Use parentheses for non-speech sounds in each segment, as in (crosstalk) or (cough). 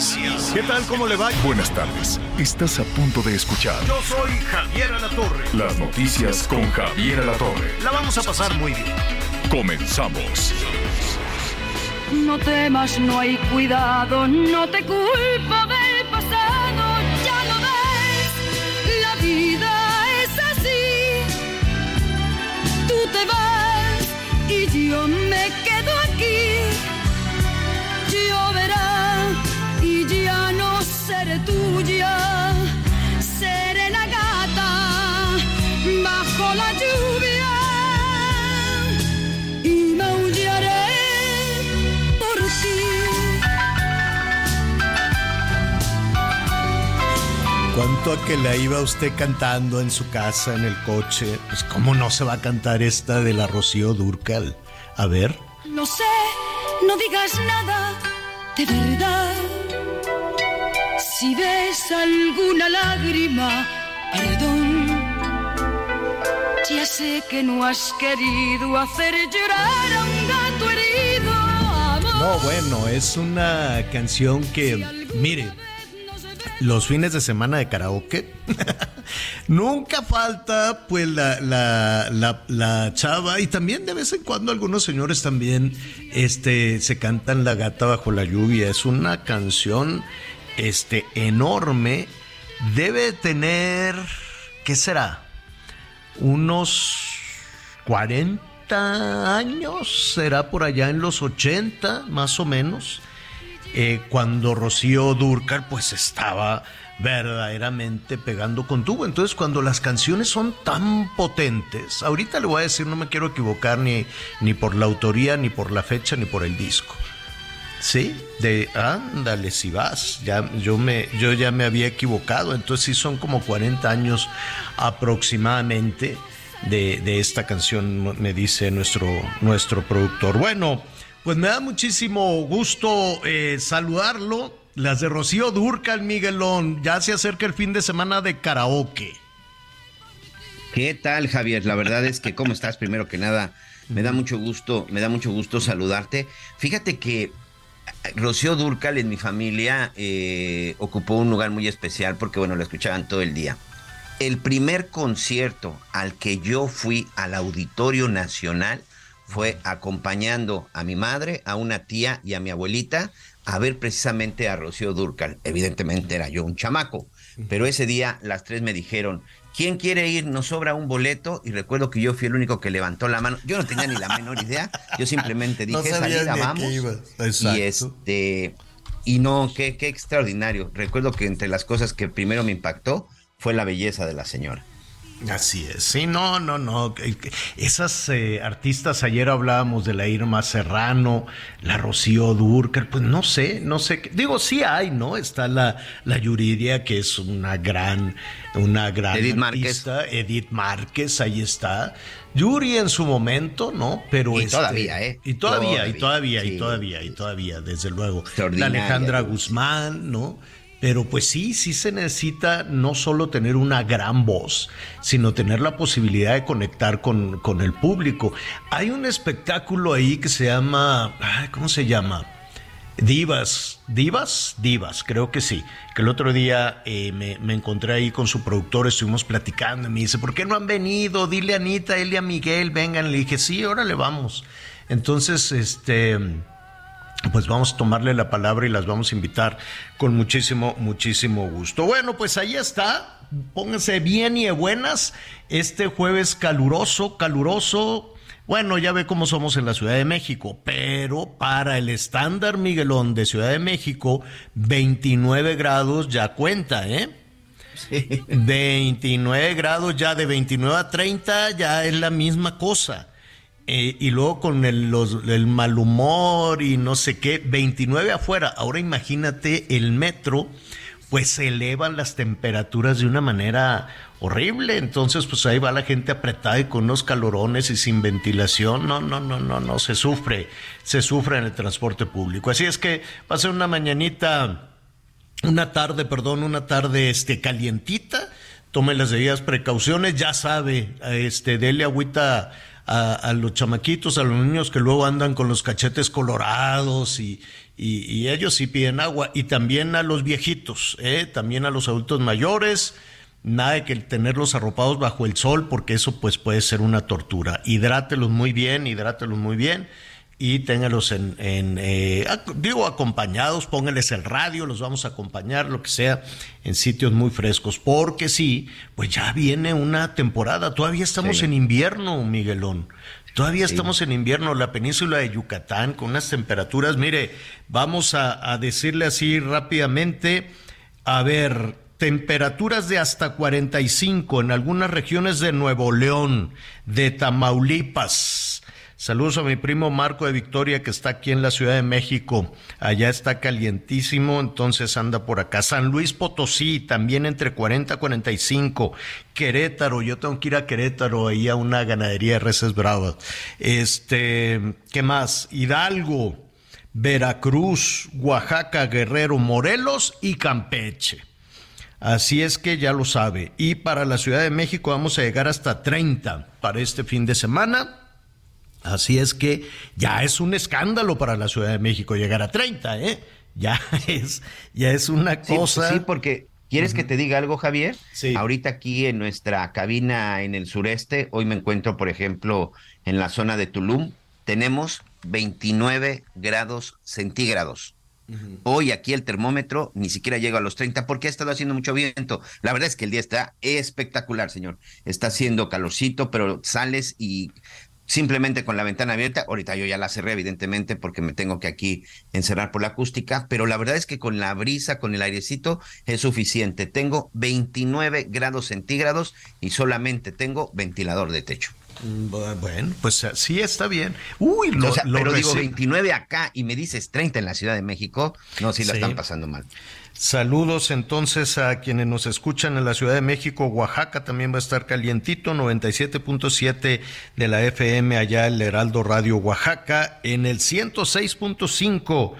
Noticias. ¿Qué tal? ¿Cómo le va? Buenas tardes. Estás a punto de escuchar Yo soy Javier Alatorre. las noticias con Javier Alatorre. La vamos a pasar muy bien. Comenzamos. No temas, no hay cuidado, no te culpo del pasado, ya lo ves, la vida es así. Tú te vas y yo me quedo aquí. Lloverá tuya, seré la gata bajo la lluvia y maullaré por ti. ¿Cuánto a que la iba usted cantando en su casa, en el coche? Pues cómo no se va a cantar esta de la Rocío Durcal. A ver. No sé, no digas nada de verdad. Si ves alguna lágrima, perdón. Ya sé que no has querido hacer llorar a un gato herido, amor. No, bueno, es una canción que, mire, los fines de semana de karaoke, (laughs) nunca falta pues la, la, la, la chava y también de vez en cuando algunos señores también este, se cantan La gata bajo la lluvia. Es una canción este, enorme. Debe tener, ¿qué será? Unos 40 años, será por allá en los 80 más o menos eh, cuando Rocío Durcal pues estaba verdaderamente pegando con tubo. Entonces cuando las canciones son tan potentes, ahorita le voy a decir, no me quiero equivocar ni, ni por la autoría, ni por la fecha, ni por el disco. Sí, de ándale si vas, ya yo me yo ya me había equivocado, entonces sí son como 40 años aproximadamente de, de esta canción, me dice nuestro nuestro productor. Bueno, pues me da muchísimo gusto eh, saludarlo. Las de Rocío Durcal, Miguelón. Ya se acerca el fin de semana de karaoke. ¿Qué tal, Javier? La verdad es que, ¿cómo estás? Primero que nada, me da mucho gusto, me da mucho gusto saludarte. Fíjate que Rocío Durcal en mi familia eh, ocupó un lugar muy especial porque, bueno, lo escuchaban todo el día. El primer concierto al que yo fui al Auditorio Nacional fue acompañando a mi madre, a una tía y a mi abuelita a ver precisamente a Rocío Durcal. Evidentemente era yo un chamaco, pero ese día las tres me dijeron, ¿quién quiere ir? Nos sobra un boleto y recuerdo que yo fui el único que levantó la mano. Yo no tenía ni la menor idea, yo simplemente (laughs) dije, salida, vamos. Y este y no, qué, qué extraordinario. Recuerdo que entre las cosas que primero me impactó fue la belleza de la señora. Así es, sí, no, no, no. Esas eh, artistas, ayer hablábamos de la Irma Serrano, la Rocío Durcal, pues no sé, no sé. qué- Digo, sí hay, ¿no? Está la, la Yuridia, que es una gran, una gran Edith Márquez. artista. Edith Márquez, ahí está. Yuri en su momento, ¿no? Pero Y este- todavía, ¿eh? Y todavía, y Todavía, y sí. todavía, y todavía, desde luego. La Alejandra. Guzmán, ¿no? Pero pues sí, sí se necesita no solo tener una gran voz, sino tener la posibilidad de conectar con, con el público. Hay un espectáculo ahí que se llama, ¿cómo se llama? Divas, Divas, Divas, creo que sí. Que el otro día eh, me, me encontré ahí con su productor, estuvimos platicando y me dice, ¿por qué no han venido? Dile a Anita, él y a Miguel, vengan. Le dije, sí, órale, vamos. Entonces, este pues vamos a tomarle la palabra y las vamos a invitar con muchísimo, muchísimo gusto. Bueno, pues ahí está. Pónganse bien y de buenas. Este jueves caluroso, caluroso. Bueno, ya ve cómo somos en la Ciudad de México, pero para el estándar Miguelón de Ciudad de México, 29 grados ya cuenta, ¿eh? 29 grados ya de 29 a 30 ya es la misma cosa. Eh, y luego con el, el, mal humor y no sé qué, 29 afuera. Ahora imagínate el metro, pues se elevan las temperaturas de una manera horrible. Entonces, pues ahí va la gente apretada y con unos calorones y sin ventilación. No, no, no, no, no, se sufre, se sufre en el transporte público. Así es que va a ser una mañanita, una tarde, perdón, una tarde este, calientita. Tome las debidas precauciones, ya sabe, este, dele agüita a, los chamaquitos, a los niños que luego andan con los cachetes colorados y, y, ellos sí piden agua. Y también a los viejitos, ¿eh? también a los adultos mayores. Nada de que tenerlos arropados bajo el sol, porque eso pues puede ser una tortura. Hidrátelos muy bien, hidrátelos muy bien y téngalos en, eh, digo, acompañados, pónganles el radio, los vamos a acompañar, lo que sea, en sitios muy frescos, porque sí, pues ya viene una temporada, todavía estamos en invierno, Miguelón. Todavía estamos en invierno, la península de Yucatán, con unas temperaturas, mire, vamos a, a decirle así rápidamente, a ver, temperaturas de hasta 45 en algunas regiones de Nuevo León, de Tamaulipas, Saludos a mi primo Marco de Victoria que está aquí en la Ciudad de México. Allá está calientísimo, entonces anda por acá. San Luis Potosí, también entre 40 y 45. Querétaro, yo tengo que ir a Querétaro, ahí a una ganadería de reses bravas. Este, ¿qué más? Hidalgo, Veracruz, Oaxaca, Guerrero, Morelos y Campeche. Así es que ya lo sabe. Y para la Ciudad de México vamos a llegar hasta 30 para este fin de semana Así es que ya es un escándalo para la Ciudad de México llegar a 30, ¿eh? Ya (laughs) es, ya es una cosa. Sí, porque ¿quieres que te diga algo, Javier? Sí. Ahorita aquí en nuestra cabina en el sureste, hoy me encuentro, por ejemplo, en la zona de Tulum, tenemos 29 grados centígrados. Hoy aquí el termómetro ni siquiera llega a los 30 porque ha estado haciendo mucho viento. La verdad es que el día está espectacular, señor. Está haciendo calorcito, pero sales y simplemente con la ventana abierta. Ahorita yo ya la cerré, evidentemente, porque me tengo que aquí encerrar por la acústica, pero la verdad es que con la brisa, con el airecito, es suficiente. Tengo 29 grados centígrados y solamente tengo ventilador de techo. Mm, bueno, pues sí está bien. Uy, lo, pero digo 29 acá y me dices 30 en la Ciudad de México, no, sí la están pasando mal. Saludos entonces a quienes nos escuchan en la Ciudad de México, Oaxaca también va a estar calientito, 97.7 de la FM allá el Heraldo Radio Oaxaca, en el 106.5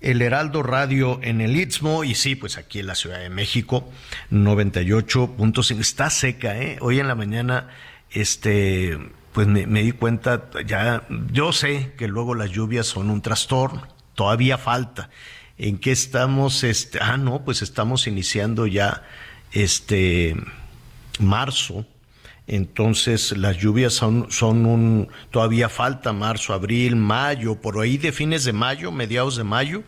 el Heraldo Radio en el Istmo y sí, pues aquí en la Ciudad de México, 98.5. Está seca, ¿eh? Hoy en la mañana, este, pues me, me, di cuenta, ya, yo sé que luego las lluvias son un trastorno, todavía falta en qué estamos, este, ah, no, pues estamos iniciando ya este marzo. Entonces las lluvias son, son un, todavía falta marzo, abril, mayo, por ahí de fines de mayo, mediados de mayo,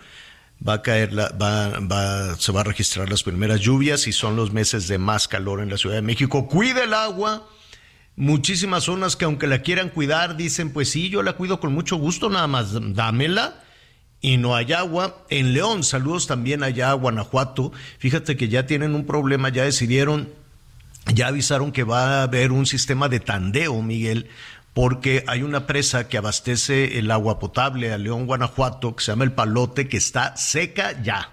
va a caer la, va, va, se va a registrar las primeras lluvias y son los meses de más calor en la Ciudad de México. Cuida el agua. Muchísimas zonas que aunque la quieran cuidar dicen, pues sí, yo la cuido con mucho gusto, nada más dámela y no hay agua. En León, saludos también allá a Guanajuato. Fíjate que ya tienen un problema, ya decidieron, ya avisaron que va a haber un sistema de tandeo, Miguel, porque hay una presa que abastece el agua potable a León, Guanajuato, que se llama el Palote, que está seca ya.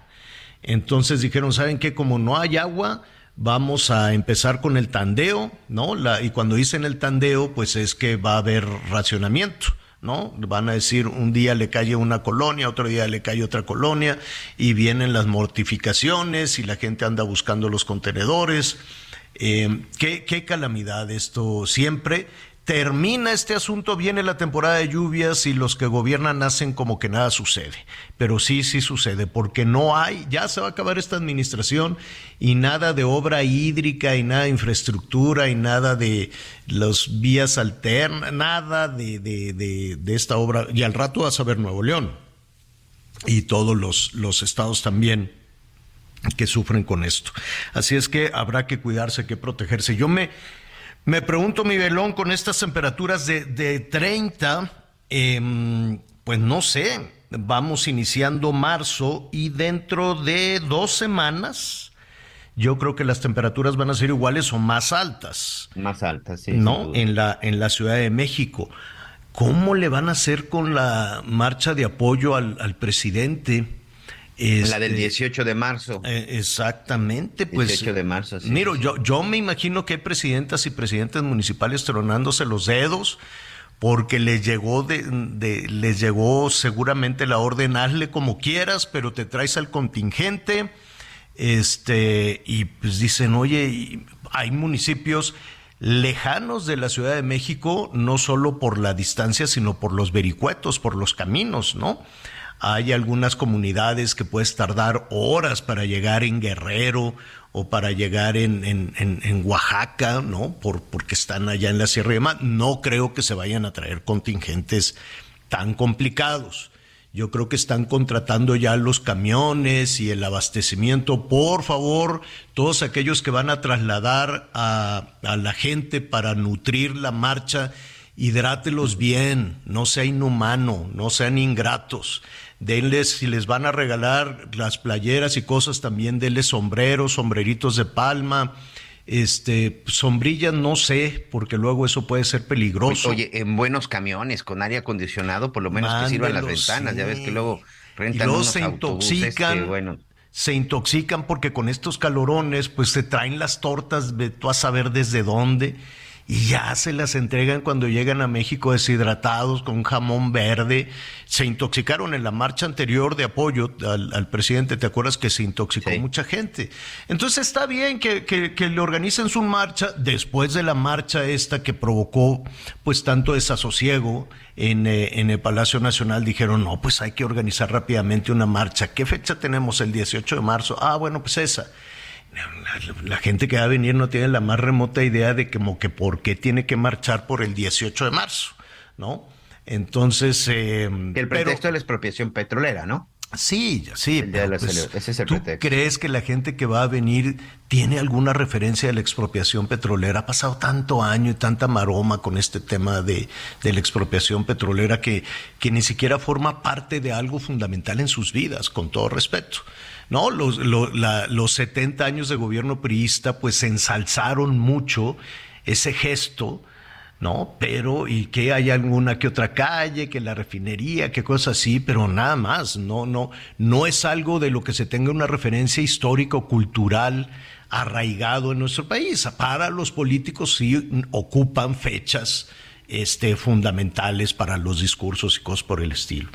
Entonces dijeron, ¿saben qué? Como no hay agua, vamos a empezar con el tandeo, ¿no? La, y cuando dicen el tandeo, pues es que va a haber racionamiento. ¿No? Van a decir un día le cae una colonia, otro día le cae otra colonia y vienen las mortificaciones y la gente anda buscando los contenedores. Eh, ¿qué, qué calamidad esto siempre termina este asunto, viene la temporada de lluvias y los que gobiernan hacen como que nada sucede. Pero sí, sí sucede, porque no hay, ya se va a acabar esta administración y nada de obra hídrica y nada de infraestructura y nada de las vías alternas, nada de, de, de, esta obra. Y al rato vas a ver Nuevo León y todos los, los estados también que sufren con esto. Así es que habrá que cuidarse, que protegerse. Yo me me pregunto, Miguelón, con estas temperaturas de, de 30, em, pues no sé, vamos iniciando marzo y dentro de dos semanas yo creo que las temperaturas van a ser iguales o más altas. Más altas, sí. ¿No? En la, en la Ciudad de México. ¿cómo le van a hacer con la marcha de apoyo al, presidente? La del 18 este, de marzo. Eh, exactamente, pues. 18 de marzo, sí. Miro, yo, yo me imagino que hay presidentas y presidentes municipales tronándose los dedos porque les llegó de, les llegó seguramente la orden hazle como quieras, pero te traes al contingente, este, y pues dicen, oye, hay municipios lejanos de la Ciudad de México, no solo por la distancia, sino por los vericuetos, por los caminos, ¿no? Hay algunas comunidades que puedes tardar horas para llegar en Guerrero o para llegar en, en, Oaxaca, ¿no? Por, porque están allá en la Sierra de. No creo que se vayan a traer contingentes tan complicados. Yo creo que están contratando ya los camiones y el abastecimiento. Por favor, todos aquellos que van a trasladar a, a la gente para nutrir la marcha, hidrátelos bien, no sea inhumano, no sean ingratos denles, si les van a regalar las playeras y cosas, también denles sombreros, sombreritos de palma, este, sombrillas no sé, porque luego eso puede ser peligroso. Oye, en buenos camiones con aire acondicionado, por lo menos que sirvan las ventanas, ya ves que luego rentan unos se intoxican. Se intoxican porque con estos calorones, pues se traen las tortas, tú a saber desde dónde y ya se las entregan cuando llegan a México deshidratados con jamón verde. Se intoxicaron en la marcha anterior de apoyo al, presidente, ¿te acuerdas que se intoxicó mucha gente? Entonces está bien que, que, le organicen su marcha después de la marcha esta que provocó pues tanto desasosiego en, eh, en el Palacio Nacional. Dijeron, no, pues hay que organizar rápidamente una marcha. ¿Qué fecha tenemos? El 18 de marzo. Ah, bueno, pues esa la, gente que va a venir no tiene la más remota idea de como que por qué tiene que marchar por el 18 de marzo, ¿no? Entonces... Eh, el pretexto de la expropiación petrolera, ¿no? Sí, sí. Pues, ese es el ¿Tú crees que la gente que va a venir tiene alguna referencia a la expropiación petrolera? Ha pasado tanto año y tanta maroma con este tema de, de la expropiación petrolera que, que ni siquiera forma parte de algo fundamental en sus vidas, con todo respeto. ¿No? Los, los 70 años de gobierno priista pues ensalzaron mucho ese gesto, ¿no? Pero, y que hay alguna que otra calle, que la refinería, que cosas así, pero nada más, no, no, no es algo de lo que se tenga una referencia histórica o cultural arraigado en nuestro país. Para los políticos sí ocupan fechas este, fundamentales para los discursos y cosas por el estilo.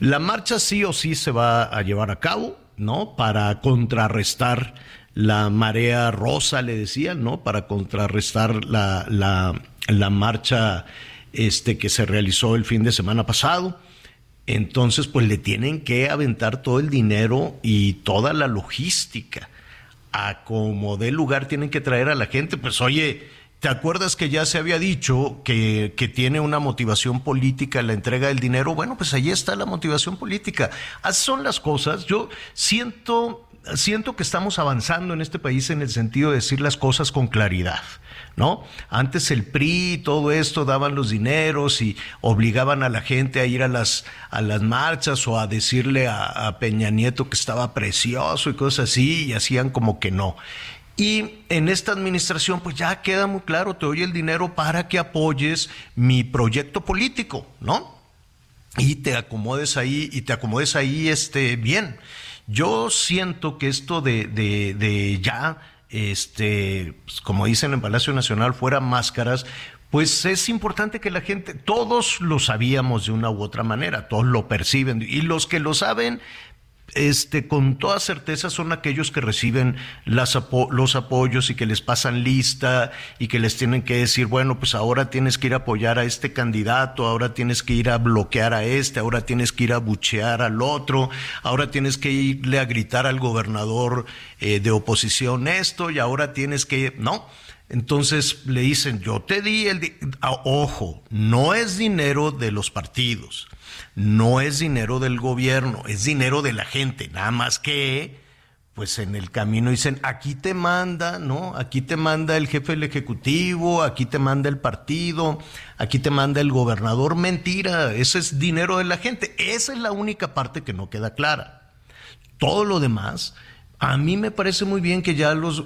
La marcha sí o sí se va a llevar a cabo. ¿no? Para contrarrestar la marea rosa, le decían, ¿no? Para contrarrestar la, la, marcha este, que se realizó el fin de semana pasado. Entonces, pues le tienen que aventar todo el dinero y toda la logística. A como de lugar tienen que traer a la gente. Pues oye, ¿te acuerdas que ya se había dicho que, que tiene una motivación política la entrega del dinero? Bueno, pues ahí está la motivación política. Así son las cosas. Yo siento siento que estamos avanzando en este país en el sentido de decir las cosas con claridad, ¿no? Antes el PRI y todo esto daban los dineros y obligaban a la gente a ir a las, a las marchas o a decirle a, a Peña Nieto que estaba precioso y cosas así y hacían como que no. Y en esta administración, pues ya queda muy claro, te doy el dinero para que apoyes mi proyecto político, ¿no? Y te acomodes ahí, y te acomodes ahí este, bien. Yo siento que esto de, de, ya, este, pues, como dicen en Palacio Nacional, fuera máscaras, pues es importante que la gente, todos lo sabíamos de una u otra manera, todos lo perciben, y los que lo saben, este, con toda certeza son aquellos que reciben las los apoyos y que les pasan lista y que les tienen que decir, bueno, pues ahora tienes que ir a apoyar a este candidato, ahora tienes que ir a bloquear a este, ahora tienes que ir a buchear al otro, ahora tienes que irle a gritar al gobernador eh, de oposición esto y ahora tienes que, ¿no? Entonces le dicen, yo te di el... Ojo, no es dinero de los partidos no es dinero del gobierno, es dinero de la gente, nada más que pues en el camino dicen, aquí te manda, ¿no? Aquí te manda el jefe del Ejecutivo, aquí te manda el partido, aquí te manda el gobernador. Mentira, ese es dinero de la gente. Esa es la única parte que no queda clara. Todo lo demás, A mí me parece muy bien que ya los...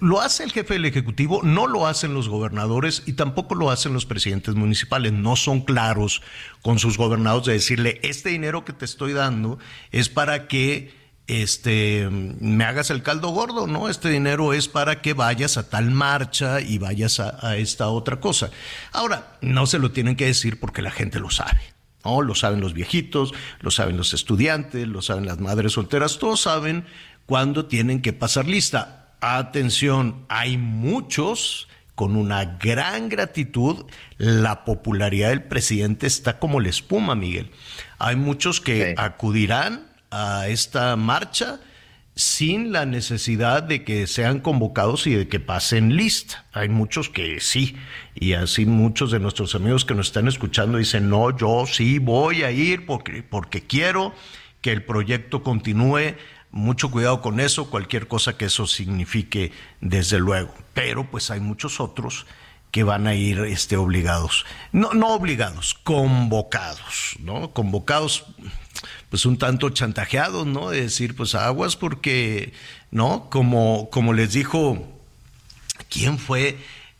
Lo hace el jefe del Ejecutivo, no lo hacen los gobernadores y tampoco lo hacen los presidentes municipales. No son claros con sus gobernados de decirle, este dinero que te estoy dando es para que este, me hagas el caldo gordo, ¿no? Este dinero es para que vayas a tal marcha y vayas a, esta otra cosa. Ahora, no se lo tienen que decir porque la gente lo sabe. ¿no? Lo saben los viejitos, lo saben los estudiantes, lo saben las madres solteras, todos saben cuándo tienen que pasar lista. Atención, hay muchos con una gran gratitud. La popularidad del presidente está como la espuma, Miguel. Hay muchos que acudirán a esta marcha sin la necesidad de que sean convocados y de que pasen lista. Hay muchos que sí, y así muchos de nuestros amigos que nos están escuchando dicen, no, yo sí voy a ir porque, porque quiero que el proyecto continúe. Mucho cuidado con eso, cualquier cosa que eso signifique, desde luego. Pero pues hay muchos otros que van a ir este, obligados. No, no obligados, convocados, ¿no? Convocados pues un tanto chantajeados, ¿no? De decir, pues aguas porque, ¿no? Como, como les dijo, ¿quién fue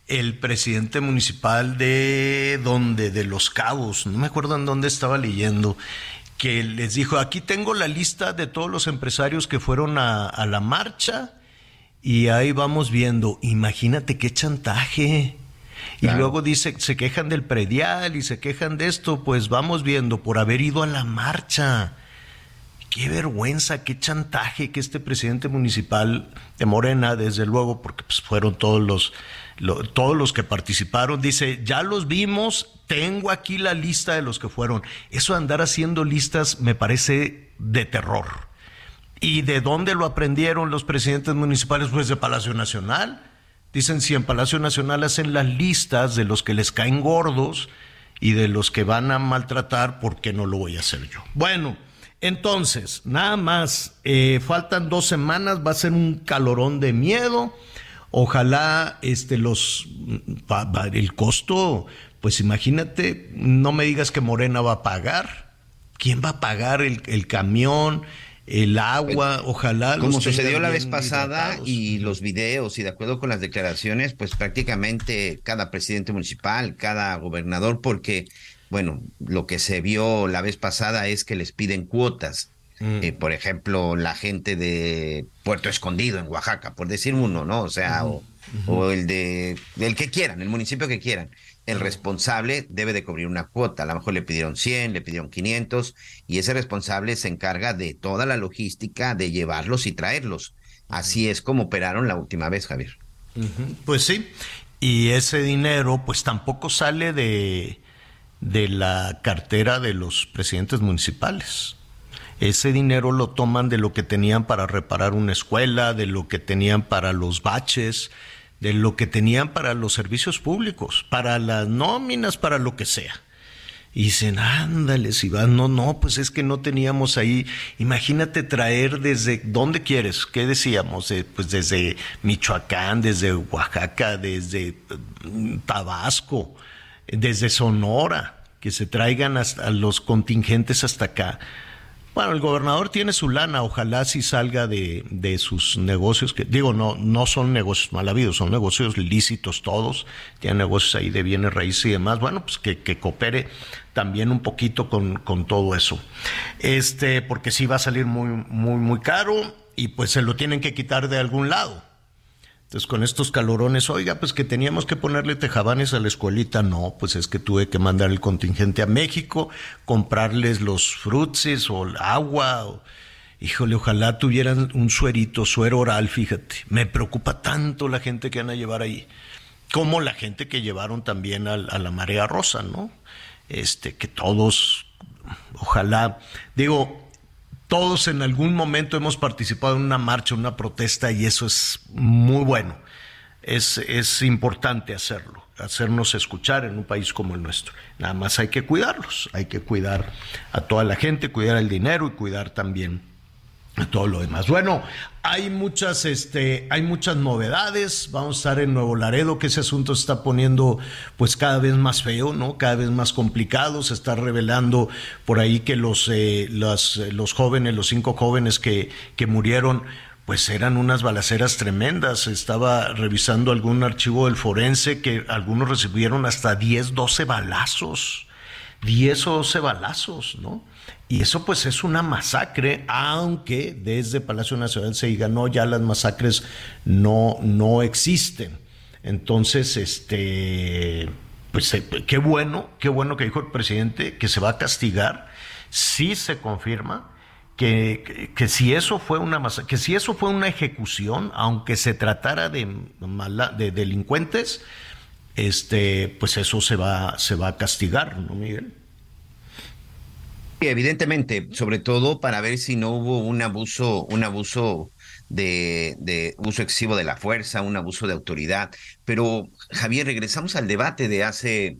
el presidente municipal de donde? De Los Cabos, no me acuerdo en dónde estaba leyendo, que les dijo, aquí tengo la lista de todos los empresarios que fueron a, a la marcha y ahí vamos viendo, imagínate qué chantaje. Y luego dice, se quejan del predial y se quejan de esto, pues vamos viendo por haber ido a la marcha. Qué vergüenza, qué chantaje que este presidente municipal de Morena, desde luego, porque pues, fueron todos los, todos los que participaron, dice, ya los vimos, tengo aquí la lista de los que fueron. Eso de andar haciendo listas me parece de terror. ¿Y de dónde lo aprendieron los presidentes municipales? Pues de Palacio Nacional Dicen, si en Palacio Nacional hacen las listas de los que les caen gordos y de los que van a maltratar, ¿por qué no lo voy a hacer yo? Bueno, entonces, nada más, eh, faltan dos semanas, va a ser un calorón de miedo. Ojalá este, los, el costo, pues imagínate, no me digas que Morena va a pagar. ¿Quién va a pagar el, el camión? el agua, ojalá. Como sucedió la vez pasada y los videos y de acuerdo con las declaraciones, pues prácticamente cada presidente municipal, cada gobernador, porque, bueno, lo que se vio la vez pasada es que les piden cuotas. Mm. Eh, por ejemplo, la gente de Puerto Escondido en Oaxaca, por decir uno, ¿no? O sea, o, o, el de el que quieran, el municipio que quieran el responsable debe de cubrir una cuota. A lo mejor le pidieron 100, le pidieron 500 y ese responsable se encarga de toda la logística de llevarlos y traerlos. Así es como operaron la última vez, Javier. Pues sí, y ese dinero pues tampoco sale de, de la cartera de los presidentes municipales. Ese dinero lo toman de lo que tenían para reparar una escuela, de lo que tenían para los baches, de lo que tenían para los servicios públicos, para las nóminas, para lo que sea. Y dicen, ándale, si van, no, no, pues es que no teníamos ahí. Imagínate traer desde, ¿dónde quieres? ¿Qué decíamos? pues desde Michoacán, desde Oaxaca, desde mm, Tabasco, desde Sonora, que se traigan hasta los contingentes hasta acá. Bueno, el gobernador tiene su lana, ojalá si salga de, de, sus negocios, que digo, no, no son negocios mal habidos, son negocios lícitos todos, tienen negocios ahí de bienes raíces y demás, bueno, pues que, que coopere también un poquito con, con, todo eso. Este, porque sí va a salir muy, muy, muy caro y pues se lo tienen que quitar de algún lado. Entonces, con estos calorones, oiga, pues que teníamos que ponerle tejabanes a la escuelita. No, pues es que tuve que mandar el contingente a México, comprarles los frutsis o el agua. Híjole, ojalá tuvieran un suerito, suero oral, fíjate. Me preocupa tanto la gente que van a llevar ahí, como la gente que llevaron también a, a la marea rosa, ¿no? Este, que todos, ojalá, digo, todos en algún momento hemos participado en una marcha, una protesta y eso es muy bueno. Es, es importante hacerlo, hacernos escuchar en un país como el nuestro. Nada más hay que cuidarlos, hay que cuidar a toda la gente, cuidar el dinero y cuidar también todo lo demás. Bueno, hay muchas, este, hay muchas novedades. Vamos a estar en Nuevo Laredo, que ese asunto se está poniendo pues cada vez más feo, ¿no? Cada vez más complicado. Se está revelando por ahí que los, eh, los, los jóvenes, los cinco jóvenes que, que murieron, pues eran unas balaceras tremendas. Estaba revisando algún archivo del forense que algunos recibieron hasta 10, 12 balazos. 10 o 12 balazos, ¿no? Y eso pues es una masacre, aunque desde Palacio Nacional se diga, no, ya las masacres no, no existen. Entonces, este, pues eh, qué bueno, qué bueno que dijo el presidente que se va a castigar si se confirma que, que, si eso fue una que si eso fue una ejecución, aunque se tratara de, de delincuentes, este, pues eso se va, se va a castigar, ¿no, Miguel? Evidentemente, sobre todo para ver si no hubo un abuso, un abuso de, uso excesivo de la fuerza, un abuso de autoridad. Pero, Javier, regresamos al debate de hace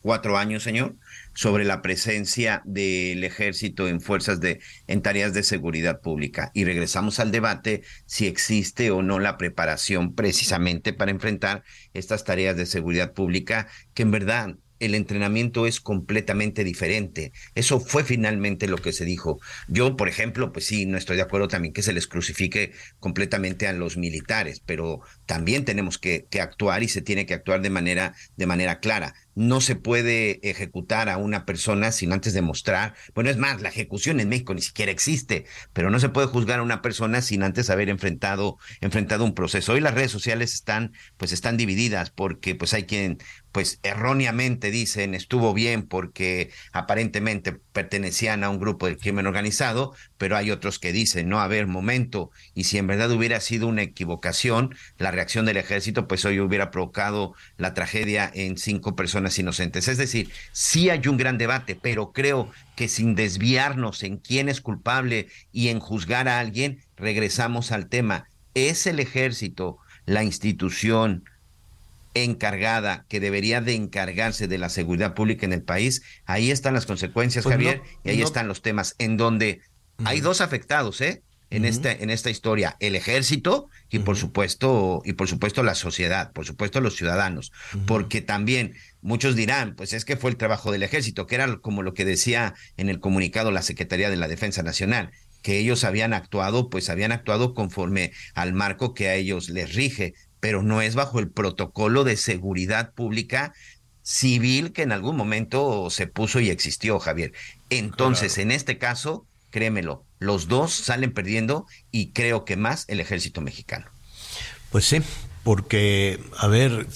cuatro años, señor, sobre la presencia del ejército en fuerzas de, en tareas de seguridad pública. Y regresamos al debate si existe o no la preparación precisamente para enfrentar estas tareas de seguridad pública, que en verdad el entrenamiento es completamente diferente. Eso fue finalmente lo que se dijo. Yo, por ejemplo, pues sí, no estoy de acuerdo también que se les crucifique completamente a los militares, pero también tenemos que, actuar y se tiene que actuar de manera, de manera clara no se puede ejecutar a una persona sin antes demostrar, bueno, es más, la ejecución en México ni siquiera existe, pero no se puede juzgar a una persona sin antes haber enfrentado, enfrentado un proceso. Hoy las redes sociales están, pues están divididas porque pues hay quien, pues erróneamente dicen estuvo bien porque aparentemente pertenecían a un grupo de crimen organizado, pero hay otros que dicen, no, a ver, momento, y si en verdad hubiera sido una equivocación, la reacción del ejército, pues hoy hubiera provocado la tragedia en cinco personas inocentes. Es decir, sí hay un gran debate, pero creo que sin desviarnos en quién es culpable y en juzgar a alguien, regresamos al tema. ¿Es el ejército la institución encargada que debería de encargarse de la seguridad pública en el país? Ahí están las consecuencias, pues Javier, y ahí están los temas en donde hay dos afectados, ¿eh? En, esta, en esta historia, el ejército y por supuesto, y por supuesto la sociedad, por supuesto los ciudadanos, porque también muchos dirán, pues es que fue el trabajo del ejército, que era como lo que decía en el comunicado la Secretaría de la Defensa Nacional, que ellos habían actuado, pues habían actuado conforme al marco que a ellos les rige, pero no es bajo el protocolo de seguridad pública civil que en algún momento se puso y existió, Javier. Entonces, en este caso, créemelo, los dos salen perdiendo y creo que más el ejército mexicano. Pues sí, porque, a ver,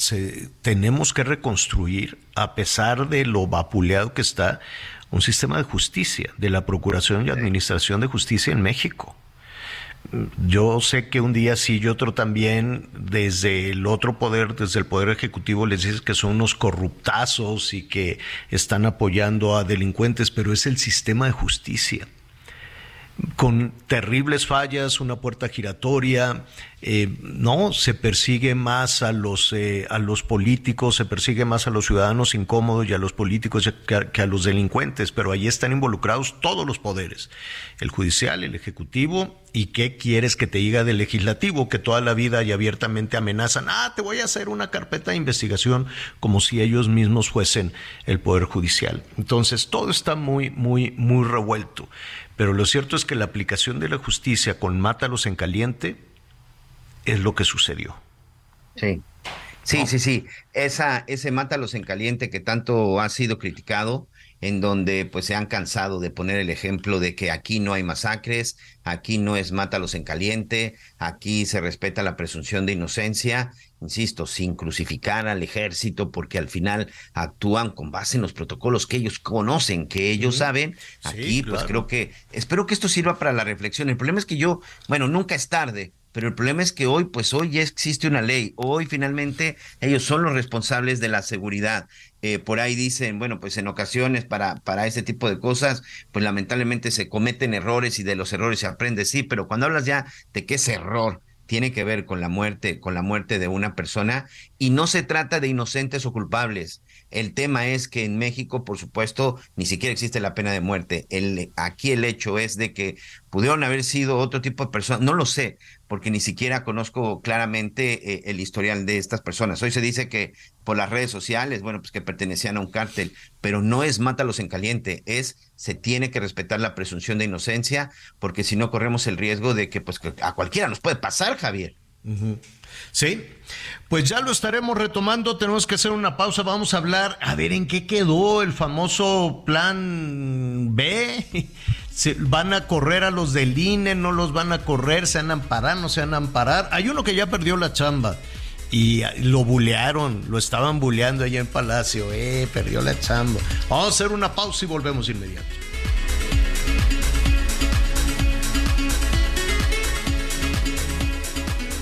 tenemos que reconstruir, a pesar de lo vapuleado que está, un sistema de justicia, de la Procuración y Administración de Justicia en México. Yo sé que un día sí y otro también, desde el otro poder, desde el Poder Ejecutivo, les dices que son unos corruptazos y que están apoyando a delincuentes, pero es el sistema de justicia con terribles fallas, una puerta giratoria, eh, no, se persigue más a los, eh, a los políticos, se persigue más a los ciudadanos incómodos y a los políticos que a, los delincuentes, pero ahí están involucrados todos los poderes, el judicial, el ejecutivo, y qué quieres que te diga del legislativo, que toda la vida y abiertamente amenazan, ah, te voy a hacer una carpeta de investigación como si ellos mismos fuesen el poder judicial. Entonces, todo está muy, muy, muy revuelto. Pero lo cierto es que la aplicación de la justicia con mátalos en caliente es lo que sucedió. Sí. Sí, sí, sí. Esa, ese mátalos en caliente que tanto ha sido criticado, en donde pues se han cansado de poner el ejemplo de que aquí no hay masacres, aquí no es mátalos en caliente, aquí se respeta la presunción de inocencia, insisto, sin crucificar al ejército, porque al final actúan con base en los protocolos que ellos conocen, que ellos saben. Aquí, pues creo que, espero que esto sirva para la reflexión. El problema es que yo, bueno, nunca es tarde, pero el problema es que hoy, pues hoy ya existe una ley, hoy finalmente ellos son los responsables de la seguridad. Eh, por ahí dicen, bueno, pues en ocasiones para, para ese tipo de cosas, pues lamentablemente se cometen errores y de los errores se aprende, sí, pero cuando hablas ya de que ese error tiene que ver con la muerte, con la muerte de una persona, y no se trata de inocentes o culpables, El tema es que en México, por supuesto, ni siquiera existe la pena de muerte. El, aquí el hecho es de que pudieron haber sido otro tipo de personas, no lo sé, porque ni siquiera conozco claramente eh, el historial de estas personas. Hoy se dice que por las redes sociales, bueno, pues que pertenecían a un cártel, pero no es mátalos en caliente, es se tiene que respetar la presunción de inocencia, porque si no corremos el riesgo de que pues a cualquiera nos puede pasar, Javier. Sí, pues ya lo estaremos retomando, tenemos que hacer una pausa, vamos a hablar, a ver en qué quedó el famoso plan B. (laughs) ¿Se ¿Van a correr a los del INE? ¿No los van a correr? ¿Se van a amparar? ¿No se van a amparar? Hay uno que ya perdió la chamba y lo bulearon, lo estaban buleando allá en Palacio, eh, perdió la chamba. Vamos a hacer una pausa y volvemos inmediato.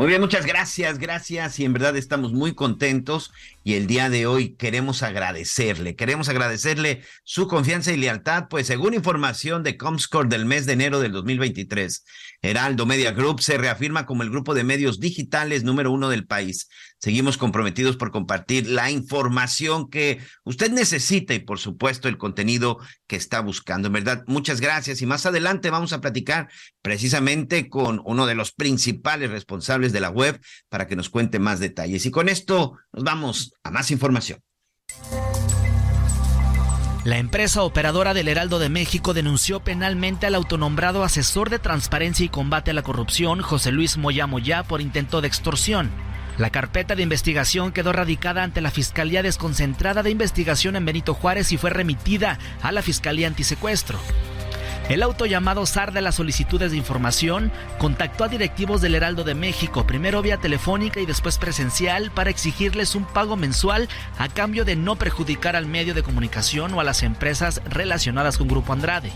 Muy bien, muchas gracias, gracias y en verdad estamos muy contentos y el día de hoy queremos agradecerle, queremos agradecerle su confianza y lealtad, pues según información de Comscore del mes de enero del 2023, Heraldo Media Group se reafirma como el grupo de medios digitales número uno del país. Seguimos comprometidos por compartir la información que usted necesita y por supuesto el contenido que está buscando. En verdad, muchas gracias y más adelante vamos a platicar precisamente con uno de los principales responsables de la web para que nos cuente más detalles. Y con esto nos vamos a más información. La empresa operadora del Heraldo de México denunció penalmente al autonombrado asesor de transparencia y combate a la corrupción, José Luis Moya Moya, por intento de extorsión. La carpeta de investigación quedó radicada ante la Fiscalía Desconcentrada de Investigación en Benito Juárez y fue remitida a la Fiscalía Antisecuestro. El auto llamado SAR de las solicitudes de información contactó a directivos del Heraldo de México, primero vía telefónica y después presencial, para exigirles un pago mensual a cambio de no perjudicar al medio de comunicación o a las empresas relacionadas con Grupo Andrade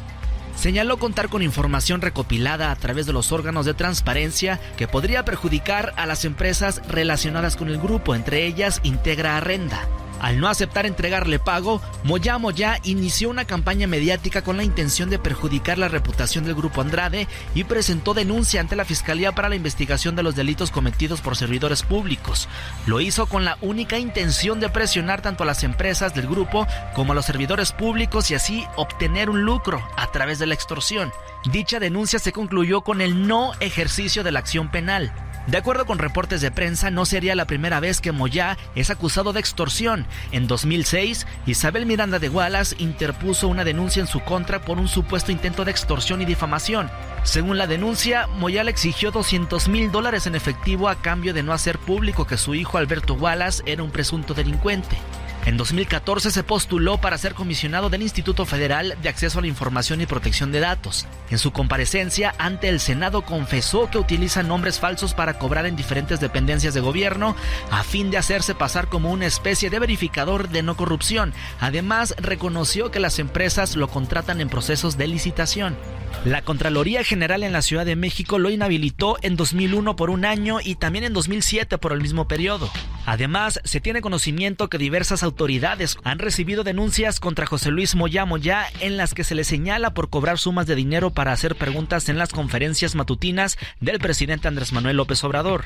señaló contar con información recopilada a través de los órganos de transparencia que podría perjudicar a las empresas relacionadas con el grupo, entre ellas Integra Arrenda. Al no aceptar entregarle pago, Moya Moya inició una campaña mediática con la intención de perjudicar la reputación del grupo Andrade y presentó denuncia ante la Fiscalía para la investigación de los delitos cometidos por servidores públicos. Lo hizo con la única intención de presionar tanto a las empresas del grupo como a los servidores públicos y así obtener un lucro a través de la extorsión. Dicha denuncia se concluyó con el no ejercicio de la acción penal. De acuerdo con reportes de prensa, no sería la primera vez que Moya es acusado de extorsión. En 2006, Isabel Miranda de Wallace interpuso una denuncia en su contra por un supuesto intento de extorsión y difamación. Según la denuncia, Moya le exigió 200 mil dólares en efectivo a cambio de no hacer público que su hijo Alberto Wallace era un presunto delincuente. En 2014 se postuló para ser comisionado del Instituto Federal de Acceso a la Información y Protección de Datos. En su comparecencia ante el Senado confesó que utiliza nombres falsos para cobrar en diferentes dependencias de gobierno a fin de hacerse pasar como una especie de verificador de no corrupción. Además, reconoció que las empresas lo contratan en procesos de licitación. La Contraloría General en la Ciudad de México lo inhabilitó en 2001 por un año y también en 2007 por el mismo periodo. Además, se tiene conocimiento que diversas autoridades han recibido denuncias contra José Luis Moya Moya en las que se le señala por cobrar sumas de dinero para hacer preguntas en las conferencias matutinas del presidente Andrés Manuel López Obrador.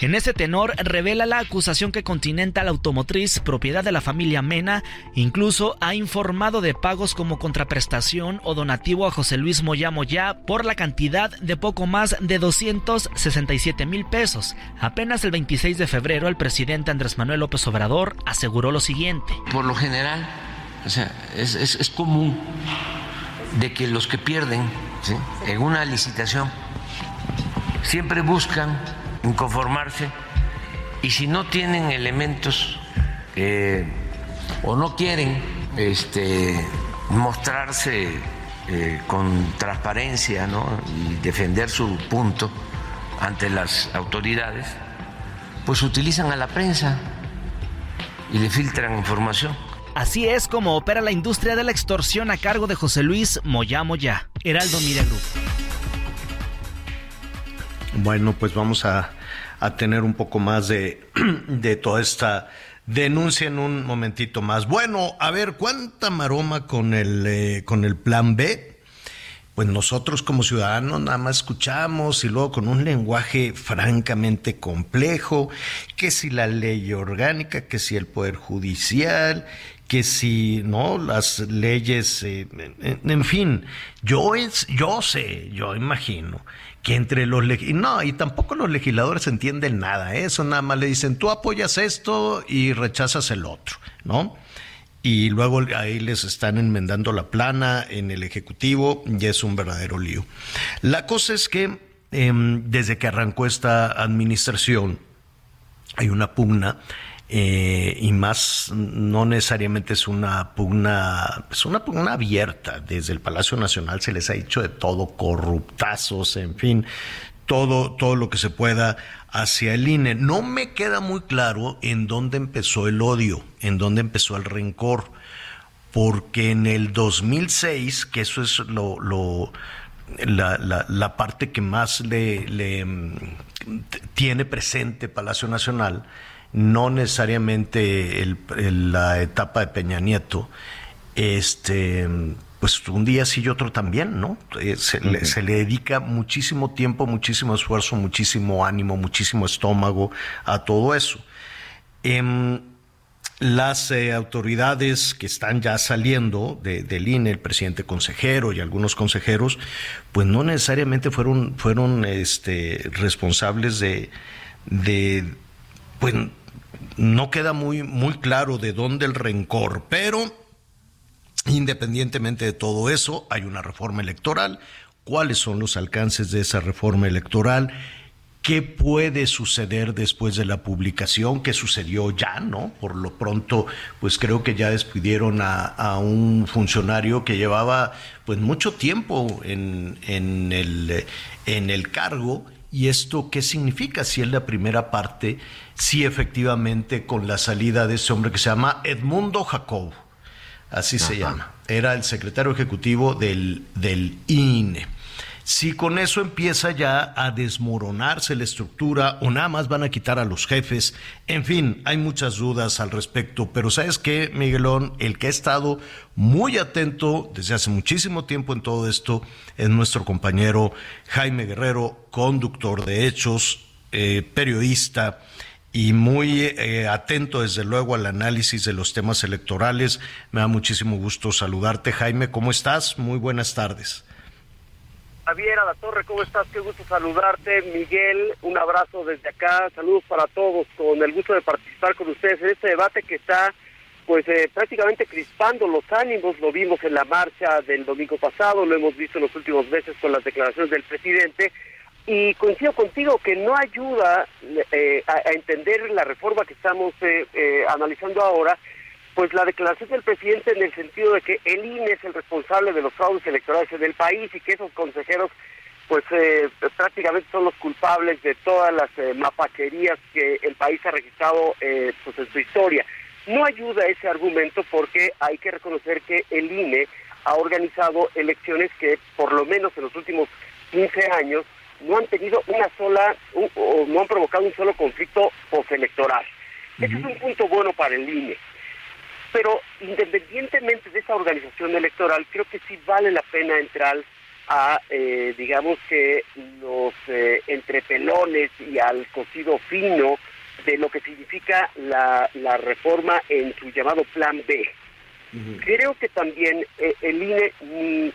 En ese tenor revela la acusación que Continental Automotriz, propiedad de la familia Mena, incluso ha informado de pagos como contraprestación o donativo a José Luis Moya Moya por la cantidad de poco más de 267 mil pesos. Apenas el 26 de febrero el presidente Andrés Manuel López Obrador aseguró lo siguiente. Por lo general, o sea, es, es, común de que los que pierden en una licitación siempre buscan inconformarse y si no tienen elementos eh, o no quieren este, mostrarse eh, con transparencia y defender su punto ante las autoridades, pues utilizan a la prensa y le filtran información. Así es como opera la industria de la extorsión a cargo de José Luis Moya Moya, Heraldo Media bueno, pues vamos a, tener un poco más de, (clears throat) de toda esta Denuncien un momentito más. Bueno, a ver, ¿cuánta maroma con el, eh, con el plan B? pues nosotros como ciudadanos nada más escuchamos y luego con un lenguaje francamente complejo, que si la ley orgánica, que si el poder judicial, que si no las leyes, eh, en, fin, yo es, yo sé, yo imagino que entre los no y tampoco los legisladores entienden nada, ¿eh? eso nada más le dicen tú apoyas esto y rechazas el otro, ¿no? y luego ahí les están enmendando la plana en el Ejecutivo y es un verdadero lío. La cosa es que em, desde que arrancó esta administración hay una pugna eh, y más no necesariamente es una pugna, es una pugna abierta. Desde el Palacio Nacional se les ha dicho de todo, corruptazos, en fin, todo, todo lo que se pueda hacia el INE. No me queda muy claro en dónde empezó el odio, en dónde empezó el rencor, porque en el 2006, que eso es lo, lo la, la, parte que más le, mm, tiene presente Palacio Nacional, no necesariamente el, la etapa de Peña Nieto, este pues un día sí y otro también, ¿no? Eh, se, le, dedica muchísimo tiempo, muchísimo esfuerzo, muchísimo ánimo, muchísimo estómago a todo eso. Em, las eh, autoridades que están ya saliendo de, del INE, el presidente consejero y algunos consejeros, pues no necesariamente fueron, fueron este, responsables de, de, pues no queda muy, muy claro de dónde el rencor, pero Independientemente de todo eso, hay una reforma electoral. ¿Cuáles son los alcances de esa reforma electoral? ¿Qué puede suceder después de la publicación? ¿Qué sucedió ya, no? Por lo pronto, pues creo que ya despidieron a, un funcionario que llevaba pues mucho tiempo en, en, el, en el cargo. ¿Y esto qué significa? Si es la primera parte, si efectivamente con la salida de ese hombre que se llama Edmundo Jacob así se llama. Era el secretario ejecutivo del, del INE. Si con eso empieza ya a desmoronarse la estructura o nada más van a quitar a los jefes, en fin, hay muchas dudas al respecto, pero sabes qué, Miguelón, el que ha estado muy atento desde hace muchísimo tiempo en todo esto es nuestro compañero Jaime Guerrero, conductor de hechos, eh, periodista y muy eh, atento desde luego al análisis de los temas electorales. Me da muchísimo gusto saludarte, Jaime. ¿Cómo estás? Muy buenas tardes. Javier, a la torre, ¿cómo estás? Qué gusto saludarte. Miguel, un abrazo desde acá. Saludos para todos. Con el gusto de participar con ustedes en este debate que está pues eh, prácticamente crispando los ánimos, lo vimos en la marcha del domingo pasado, lo hemos visto en los últimos meses con las declaraciones del presidente, y coincido contigo que no ayuda eh, a, entender la reforma que estamos eh, eh, analizando ahora, pues la declaración del presidente en el sentido de que el INE es el responsable de los fraudes electorales en el país y que esos consejeros pues prácticamente son los culpables de todas las mapacherías que el país ha registrado pues en su historia. No ayuda ese argumento porque hay que reconocer que el INE ha organizado elecciones que por lo menos en los últimos 15 años no han tenido una sola, o no han provocado un solo conflicto postelectoral. Ese es un punto bueno para el INE. Pero independientemente de esa organización electoral, creo que sí vale la pena entrar a, eh, digamos que, los eh, entrepelones y al cocido fino de lo que significa la, la reforma en su llamado Plan B. Creo que también eh, el INE, ni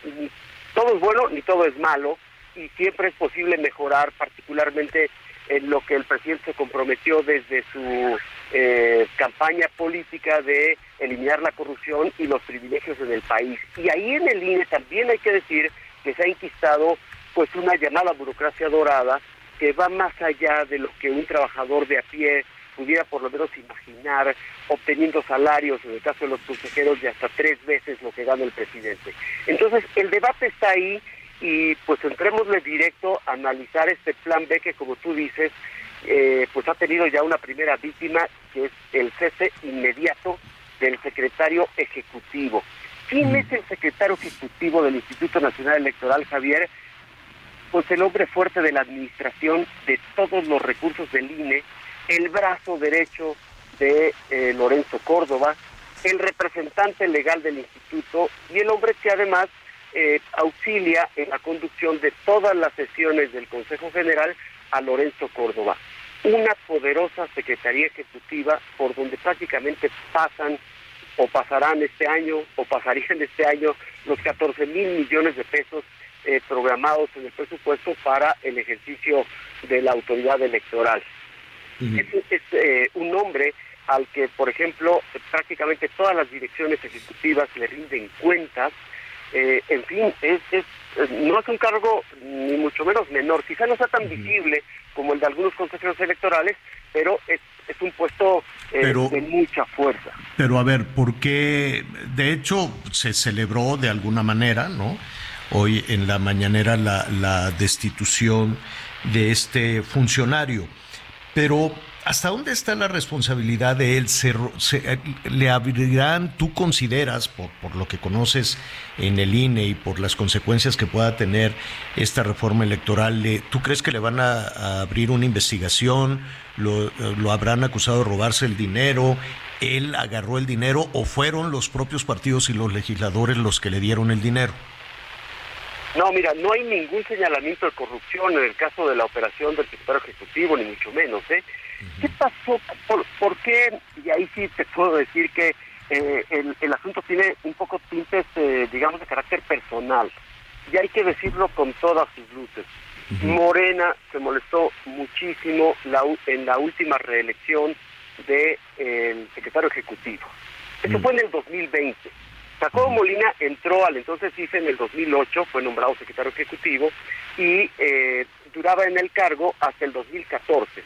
todo es bueno ni todo es malo, y siempre es posible mejorar, particularmente en lo que el presidente se comprometió desde su eh, campaña política de eliminar la corrupción y los privilegios en el país. Y ahí en el INE también hay que decir que se ha inquistado pues una llamada burocracia dorada que va más allá de lo que un trabajador de a pie pudiera por lo menos imaginar obteniendo salarios, en el caso de los consejeros, de hasta tres veces lo que gana el presidente. Entonces, el debate está ahí y pues entrémosle directo a analizar este plan B que como tú dices, eh, pues ha tenido ya una primera víctima que es el cese inmediato del secretario ejecutivo. ¿Quién es el secretario ejecutivo del Instituto Nacional Electoral, Javier? Pues el hombre fuerte de la administración de todos los recursos del INE, el brazo derecho de eh, Lorenzo Córdoba, el representante legal del instituto y el hombre que además eh, auxilia en la conducción de todas las sesiones del Consejo General a Lorenzo Córdoba. Una poderosa Secretaría Ejecutiva por donde prácticamente pasan o pasarán este año o pasarían este año los 14 mil millones de pesos eh, programados en el presupuesto para el ejercicio de la autoridad electoral. Es, eh, un hombre al que, por ejemplo, prácticamente todas las direcciones ejecutivas le rinden cuentas. Eh, en fin, es, es, no es un cargo ni mucho menos menor, quizá no sea tan visible como el de algunos consejeros electorales, pero es, es un puesto eh, de mucha fuerza. Pero a ver, ¿por qué? De hecho, se celebró de alguna manera, ¿no? Hoy en la mañanera la, la destitución de este funcionario. Pero ¿Hasta dónde está la responsabilidad de él? ¿Se, eh, le abrirán, tú consideras, por, por, lo que conoces en el INE y por las consecuencias que pueda tener esta reforma electoral, ¿tú crees que le van a, abrir una investigación? Lo, ¿Lo, habrán acusado de robarse el dinero? ¿Él agarró el dinero o fueron los propios partidos y los legisladores los que le dieron el dinero? No, mira, no hay ningún señalamiento de corrupción en el caso de la operación del secretario ejecutivo, ni mucho menos, ¿eh? ¿Qué pasó? ¿Por, qué? Y ahí sí te puedo decir que eh, el, asunto tiene un poco tintes, eh, digamos, de carácter personal. Y hay que decirlo con todas sus luces. Morena se molestó muchísimo en la última reelección del secretario ejecutivo. Eso fue en el 2020. Jacobo Molina entró al entonces IFE en el 2008, fue nombrado secretario ejecutivo y eh, duraba en el cargo hasta el 2014.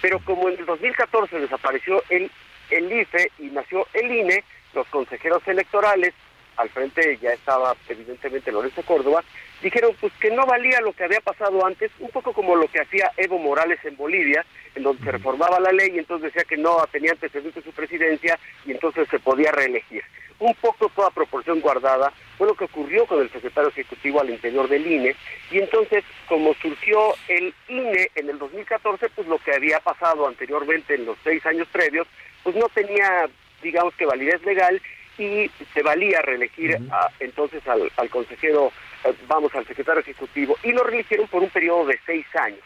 Pero como en el 2014 desapareció el, el IFE y nació el INE, los consejeros electorales, al frente ya estaba evidentemente Lorenzo Córdoba, dijeron pues que no valía lo que había pasado antes, un poco como lo que hacía Evo Morales en Bolivia, en donde se reformaba la ley y entonces decía que no tenía antecedentes su presidencia y entonces se podía reelegir. Un poco toda proporción guardada fue lo que ocurrió con el secretario ejecutivo al interior del INE y entonces como surgió el INE en el 2014 pues lo que había pasado anteriormente en los seis años previos pues no tenía digamos que validez legal y se valía reelegir entonces al, al consejero eh, vamos al secretario ejecutivo y lo reeligieron por un periodo de seis años.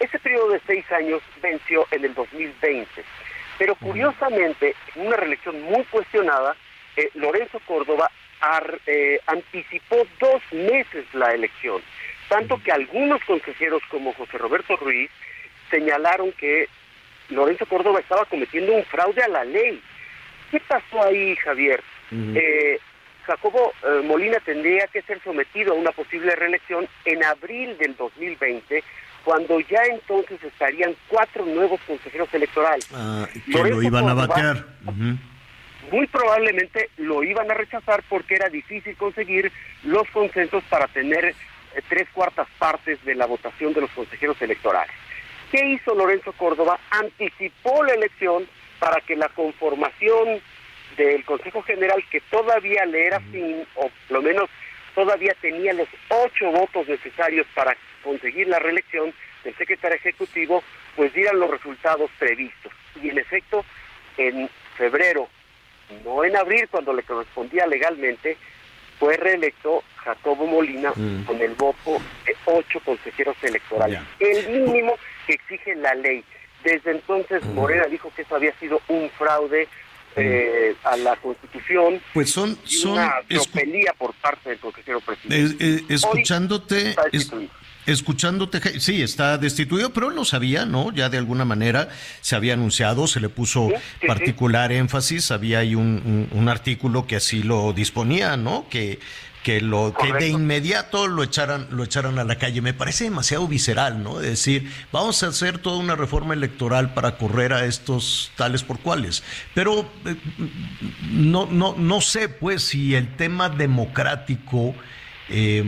Ese periodo de seis años venció en el 2020 pero curiosamente en una reelección muy cuestionada eh, Lorenzo Córdoba eh, anticipó dos meses la elección, tanto que algunos consejeros como José Roberto Ruiz señalaron que Lorenzo Córdoba estaba cometiendo un fraude a la ley. ¿Qué pasó ahí, Javier? Eh, Jacobo Molina tendría que ser sometido a una posible reelección en abril del 2020, cuando ya entonces estarían cuatro nuevos consejeros electorales. Ah, que lo iban a vaquear muy probablemente lo iban a rechazar porque era difícil conseguir los consensos para tener eh, tres cuartas partes de la votación de los consejeros electorales. ¿Qué hizo Lorenzo Córdoba? Anticipó la elección para que la conformación del Consejo General, que todavía le era fin, o lo menos todavía tenía los ocho votos necesarios para conseguir la reelección del secretario ejecutivo, pues dieran los resultados previstos. Y en efecto, en febrero no en abril cuando le correspondía legalmente, fue reelecto Jacobo Molina mm. con el voto de ocho consejeros electorales, el mínimo que exige la ley. Desde entonces mm. Morena dijo que eso había sido un fraude eh, a la Constitución. Pues son, son una tropelía por parte del consejero presidente. escuchándote, Escuchándote, sí, está destituido, pero él lo sabía, ¿no? Ya de alguna manera se había anunciado, se le puso particular énfasis, había ahí un, un, artículo que así lo disponía, ¿no? Que, que lo que de inmediato lo echaran lo echaran a la calle. Me parece demasiado visceral no de decir vamos a hacer toda una reforma electoral para correr a estos tales por cuales. Pero eh, no no no sé pues si el tema democrático eh,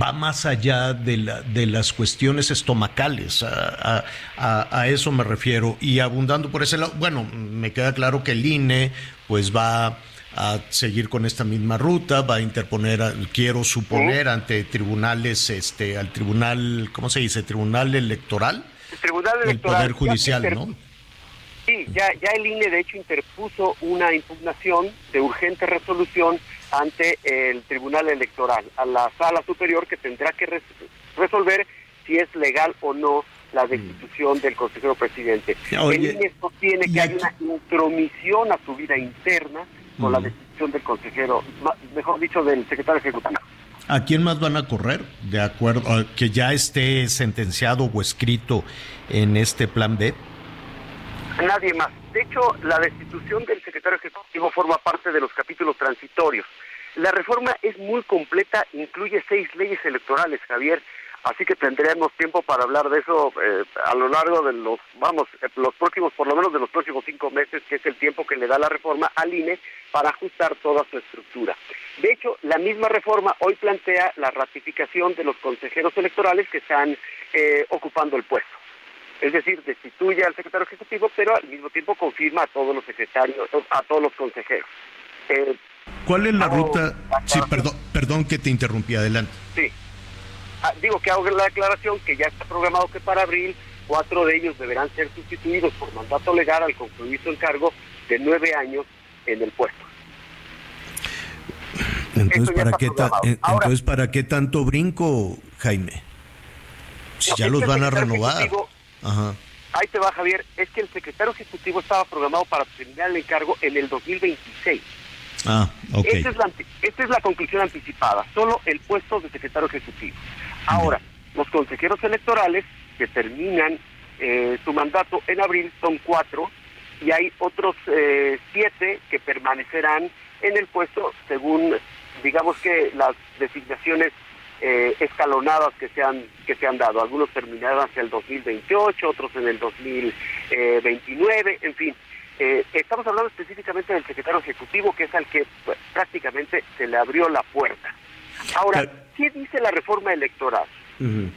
va más allá de, la, de, las cuestiones estomacales, a, a, eso me refiero. Y abundando por ese lado, bueno, me queda claro que el INE pues va a seguir con esta misma ruta, va a interponer, quiero suponer, ante tribunales, este, al tribunal, ¿cómo se dice? Tribunal electoral. El tribunal electoral. El Poder Judicial, ¿no? Sí, ya, ya el INE de hecho interpuso una impugnación de urgente resolución ante el Tribunal Electoral, a la sala superior que tendrá que resolver si es legal o no la mm. destitución del consejero presidente. el INE sostiene que hay una intromisión a su vida interna con la mm. destitución del consejero, mejor dicho, del secretario ejecutivo. ¿A quién más van a correr? De acuerdo, a que ya esté sentenciado o escrito en este plan B. Nadie más. De hecho, la destitución del secretario ejecutivo forma parte de los capítulos transitorios. La reforma es muy completa, incluye seis leyes electorales, Javier, así que tendremos tiempo para hablar de eso eh, a lo largo de los, vamos, eh, los próximos, por lo menos de los próximos cinco meses, que es el tiempo que le da la reforma al INE para ajustar toda su estructura. De hecho, la misma reforma hoy plantea la ratificación de los consejeros electorales que están eh, ocupando el puesto. Es decir, destituye al secretario ejecutivo, pero al mismo tiempo confirma a todos los secretarios, a todos los consejeros. Eh, ¿Cuál es la ruta? Sí, perdón, perdón que te interrumpí, adelante. Sí. Ah, digo que hago la declaración que ya está programado que para abril cuatro de ellos deberán ser sustituidos por mandato legal al concluir su encargo de nueve años en el puesto. Entonces, ¿para qué, entonces ¿para qué tanto brinco, Jaime? Si ya los van a renovar. Ahí te va, Javier. Es que el secretario ejecutivo estaba programado para terminar el encargo en el 2026. Ah, ok. Esta es la, esta es la conclusión anticipada. Solo el puesto de secretario ejecutivo. Ahora, los consejeros electorales que terminan eh, su mandato en abril son cuatro y hay otros eh, siete que permanecerán en el puesto según, digamos que las designaciones eh, escalonadas que se han que se han dado. Algunos terminaron hacia el 2028, otros en el 2029, en fin. Eh, estamos hablando específicamente del secretario ejecutivo, que es al que pues, prácticamente se le abrió la puerta. Ahora, ¿qué dice la reforma electoral?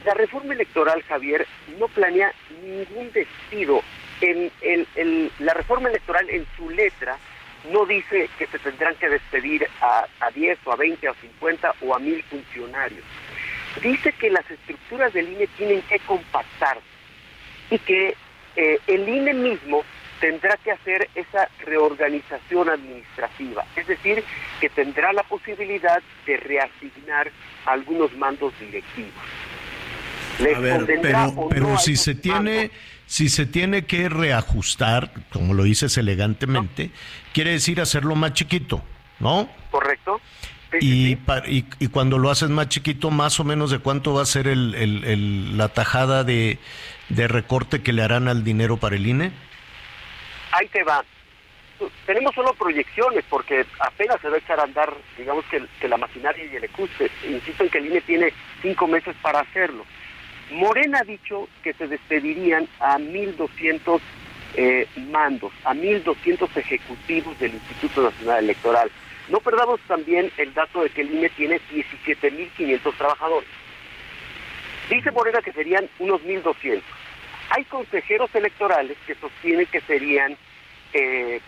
La reforma electoral, Javier, no planea ningún despido. En, la reforma electoral en su letra no dice que se tendrán que despedir a, a 10 o a 20 o a 50 o a 1000 funcionarios. Dice que las estructuras del INE tienen que compactarse y que eh, el INE mismo tendrá que hacer esa reorganización administrativa, es decir, que tendrá la posibilidad de reasignar algunos mandos directivos. a ver, pero, pero si se tiene si se tiene que reajustar, como lo dices elegantemente, quiere decir hacerlo más chiquito, ¿no? Correcto. y, y, cuando lo haces más chiquito, más o menos de cuánto va a ser el, la tajada de, recorte que le harán al dinero para el INE? Ahí te va. Tenemos solo proyecciones porque apenas se va a echar a andar, digamos que, la maquinaria y el ecuste. Insisto en que el INE tiene cinco meses para hacerlo. Morena ha dicho que se despedirían a 1.200 eh, mandos, a 1.200 ejecutivos del Instituto Nacional Electoral. No perdamos también el dato de que el INE tiene 17.500 trabajadores. Dice Morena que serían unos 1.200. Hay consejeros electorales que sostienen que serían eh,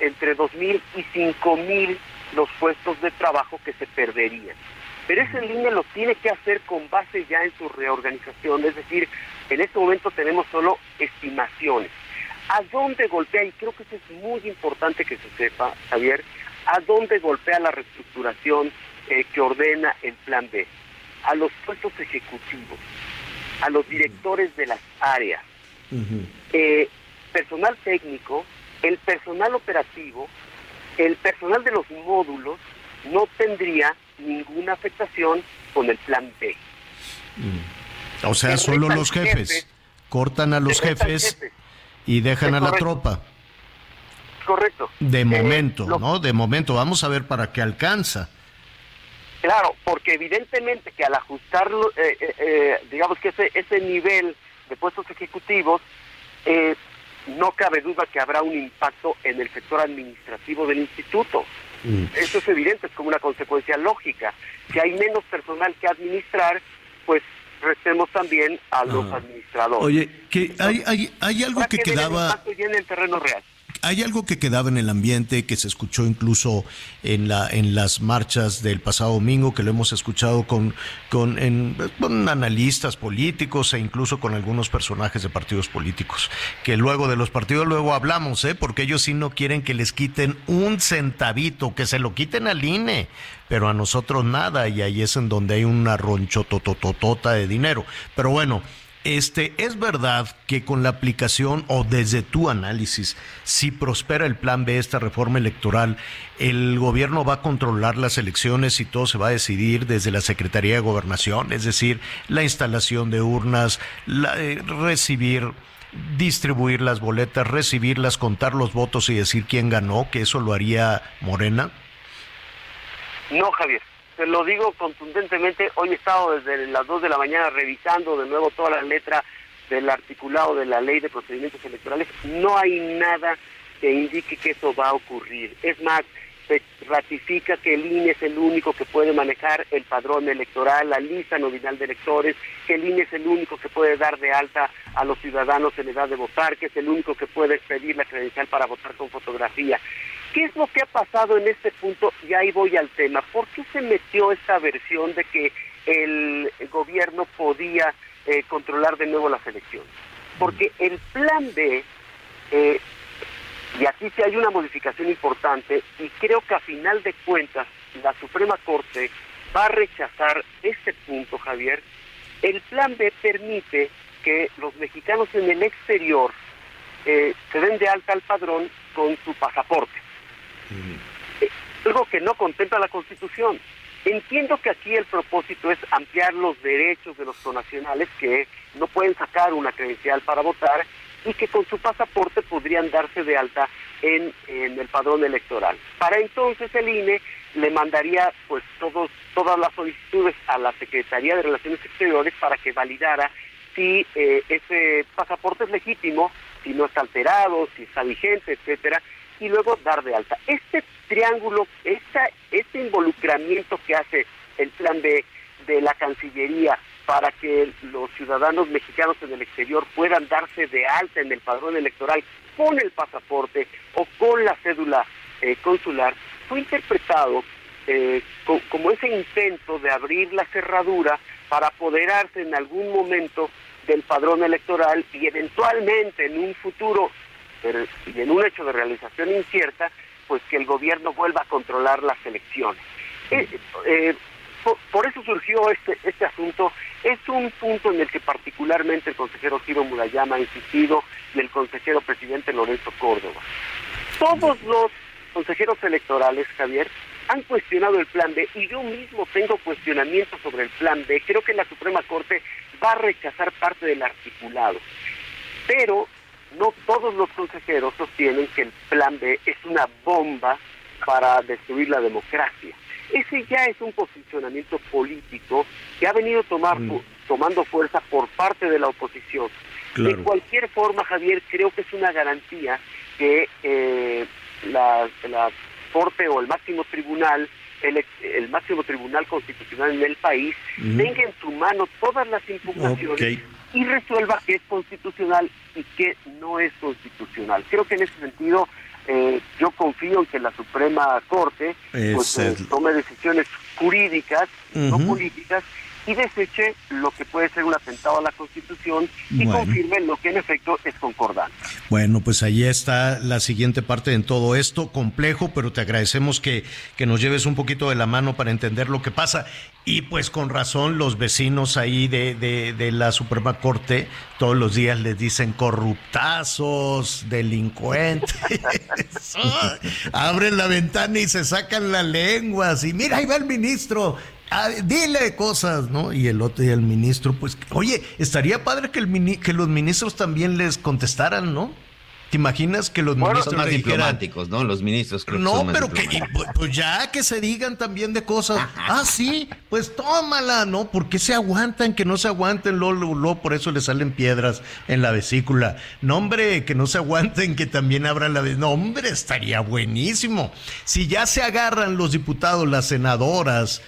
entre 2.000 y 5.000 los puestos de trabajo que se perderían. Pero ese INE lo tiene que hacer con base ya en su reorganización, es decir, en este momento tenemos solo estimaciones. ¿A dónde golpea? Y creo que eso es muy importante que se sepa, Javier, ¿a dónde golpea la reestructuración eh, que ordena el Plan B? A los puestos ejecutivos, a los directores de las áreas, eh, personal técnico, el personal operativo, el personal de los módulos no tendría ninguna afectación con el plan B. Mm. O sea, solo los jefes, cortan a los jefes, y dejan a la tropa. Correcto. De eh, momento, ¿no? De momento, vamos a ver para qué alcanza. Claro, porque evidentemente que al ajustarlo, eh, eh, digamos que ese, ese nivel de puestos ejecutivos, no cabe duda que habrá un impacto en el sector administrativo del instituto. Mm. Eso es evidente, es como una consecuencia lógica. Si hay menos personal que administrar, pues restemos también a los administradores. Oye, que hay, hay, hay algo que quedaba... en el terreno real. Hay algo que quedaba en el ambiente, que se escuchó incluso en, la, en las marchas del pasado domingo, que lo hemos escuchado con, con, con analistas políticos e incluso con algunos personajes de partidos políticos, que luego de los partidos luego hablamos, ¿eh? porque ellos sí no quieren que les quiten un centavito, que se lo quiten al INE, pero a nosotros nada, y ahí es en donde hay una ronchotototota de dinero. Pero bueno, este, ¿Es verdad que con la aplicación o desde tu análisis, si prospera el plan B, esta reforma electoral, el gobierno va a controlar las elecciones y todo se va a decidir desde la Secretaría de Gobernación? Es decir, la instalación de urnas, eh, recibir distribuir las boletas, recibirlas, contar los votos y decir quién ganó, que eso lo haría Morena? No, Javier te lo digo contundentemente, hoy he estado desde las 2 de la mañana revisando de nuevo toda la letra del articulado de la ley de procedimientos electorales, no hay nada que indique que eso va a ocurrir. Es más, se ratifica que el INE es el único que puede manejar el padrón electoral, la lista nominal de electores, que el INE es el único que puede dar de alta a los ciudadanos en edad de votar, que es el único que puede expedir la credencial para votar con fotografía. ¿Qué es lo que ha pasado en este punto? Y ahí voy al tema. ¿Por qué se metió esta versión de que el gobierno podía eh, controlar de nuevo las elecciones? Porque el plan B, eh, y aquí sí hay una modificación importante, y creo que a final de cuentas la Suprema Corte va a rechazar este punto, Javier. El plan B permite que los mexicanos en el exterior eh, se den de alta al padrón con su pasaporte. Algo que no contempla la Constitución. Entiendo que aquí el propósito es ampliar los derechos de los conacionales que no pueden sacar una credencial para votar y que con su pasaporte podrían darse de alta en, el padrón electoral. Para entonces el INE le mandaría pues todos, todas las solicitudes a la Secretaría de Relaciones Exteriores para que validara si eh, ese pasaporte es legítimo, si no está alterado, si está vigente, etcétera, y luego dar de alta. Este triángulo, este involucramiento que hace el plan B de la Cancillería para que los ciudadanos mexicanos en el exterior puedan darse de alta en el padrón electoral con el pasaporte o con la cédula eh, consular, fue interpretado eh, como ese intento de abrir la cerradura para apoderarse en algún momento del padrón electoral y eventualmente en un futuro y en un hecho de realización incierta, pues que el gobierno vuelva a controlar las elecciones. Eh, eh, por, eso surgió este, este asunto. Es un punto en el que particularmente el consejero Ciro Murayama ha insistido y el consejero presidente Lorenzo Córdoba. Todos los consejeros electorales, Javier, han cuestionado el plan B y yo mismo tengo cuestionamientos sobre el plan B. Creo que la Suprema Corte va a rechazar parte del articulado. Pero no todos los consejeros sostienen que el plan B es una bomba para destruir la democracia. Ese ya es un posicionamiento político que ha venido tomar, mm. tomando fuerza por parte de la oposición. De cualquier forma, Javier, creo que es una garantía que eh, la, Corte o el máximo tribunal, el, máximo tribunal constitucional en el país, tenga en su mano todas las impugnaciones y resuelva qué es constitucional y qué no es constitucional. Creo que en ese sentido eh, yo confío en que la Suprema Corte pues, eh, tome decisiones jurídicas, no políticas, y deseche lo que puede ser un atentado a la Constitución y confirme lo que en efecto es concordante. Bueno, pues ahí está la siguiente parte en todo esto, complejo, pero te agradecemos que, que nos lleves un poquito de la mano para entender lo que pasa. Y pues con razón los vecinos ahí de, de, de la Suprema Corte todos los días les dicen corruptazos, delincuentes. (laughs) Abren la ventana y se sacan las lenguas y mira, ahí va el ministro Ah, dile cosas, ¿no? Y el otro, y el ministro, pues, oye, estaría padre que, el que los ministros también les contestaran, ¿no? ¿Te imaginas que los ministros son más diplomáticos, ¿no? Los ministros creo No, pero que pues, pues ya que se digan también de cosas. (laughs) ah, sí, pues tómala, ¿no? ¿Por qué se aguantan? Que no se aguanten, lo, lo, por eso le salen piedras en la vesícula. No, hombre, que no se aguanten, que también abran la vesícula. No, hombre, estaría buenísimo. Si ya se agarran los diputados, las senadoras,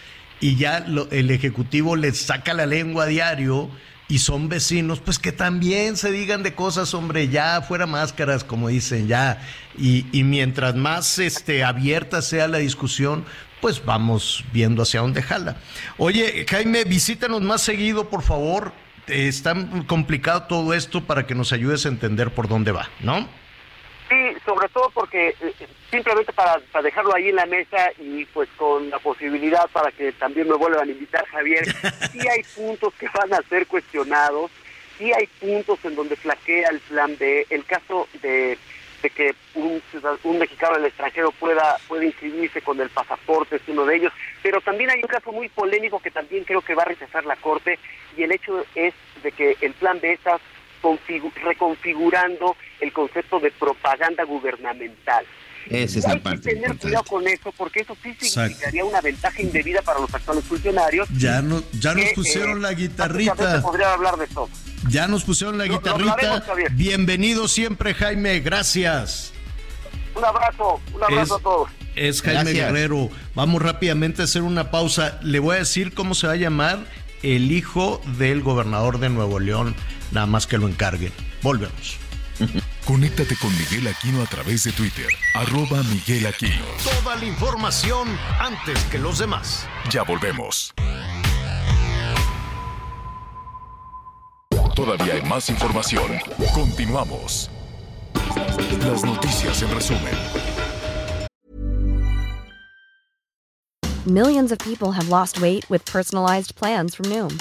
y ya el Ejecutivo les saca la lengua a diario, y son vecinos, pues que también se digan de cosas, hombre, ya fuera máscaras, como dicen, ya. Y, y mientras más este, abierta sea la discusión, pues vamos viendo hacia dónde jala. Oye, Jaime, visítanos más seguido, por favor. Está complicado todo esto para que nos ayudes a entender por dónde va, ¿no? Sí, sobre todo porque eh, simplemente para, para, dejarlo ahí en la mesa y pues con la posibilidad para que también me vuelvan a invitar, Javier, (laughs) sí hay puntos que van a ser cuestionados, sí hay puntos en donde flaquea el plan B, el caso de, de que un, un mexicano del extranjero pueda, pueda inscribirse con el pasaporte es uno de ellos, pero también hay un caso muy polémico que también creo que va a rechazar la Corte y el hecho es de que el plan B está reconfigurando el concepto de propaganda gubernamental. Esa es hay la parte que tener cuidado con eso porque eso sí significaría una ventaja indebida para los actuales funcionarios. Ya, no, ya nos que, pusieron eh, la guitarrita. podría hablar de todo. Ya nos pusieron la Lo- lo guitarrita. Bienvenido siempre, Jaime. Gracias. Un abrazo, un abrazo Es- a todos. Es Jaime Gracias. Guerrero. Vamos rápidamente a hacer una pausa. Le voy a decir cómo se va a llamar el hijo del gobernador de Nuevo León. Nada más que lo encarguen. Volvemos. (laughs) Conéctate con Miguel Aquino a través de Twitter, arroba Miguel Aquino. Toda la información antes que los demás. Ya volvemos. Todavía hay más información. Continuamos. Las noticias en resumen. Millions of people have lost weight with personalized plans from Noom,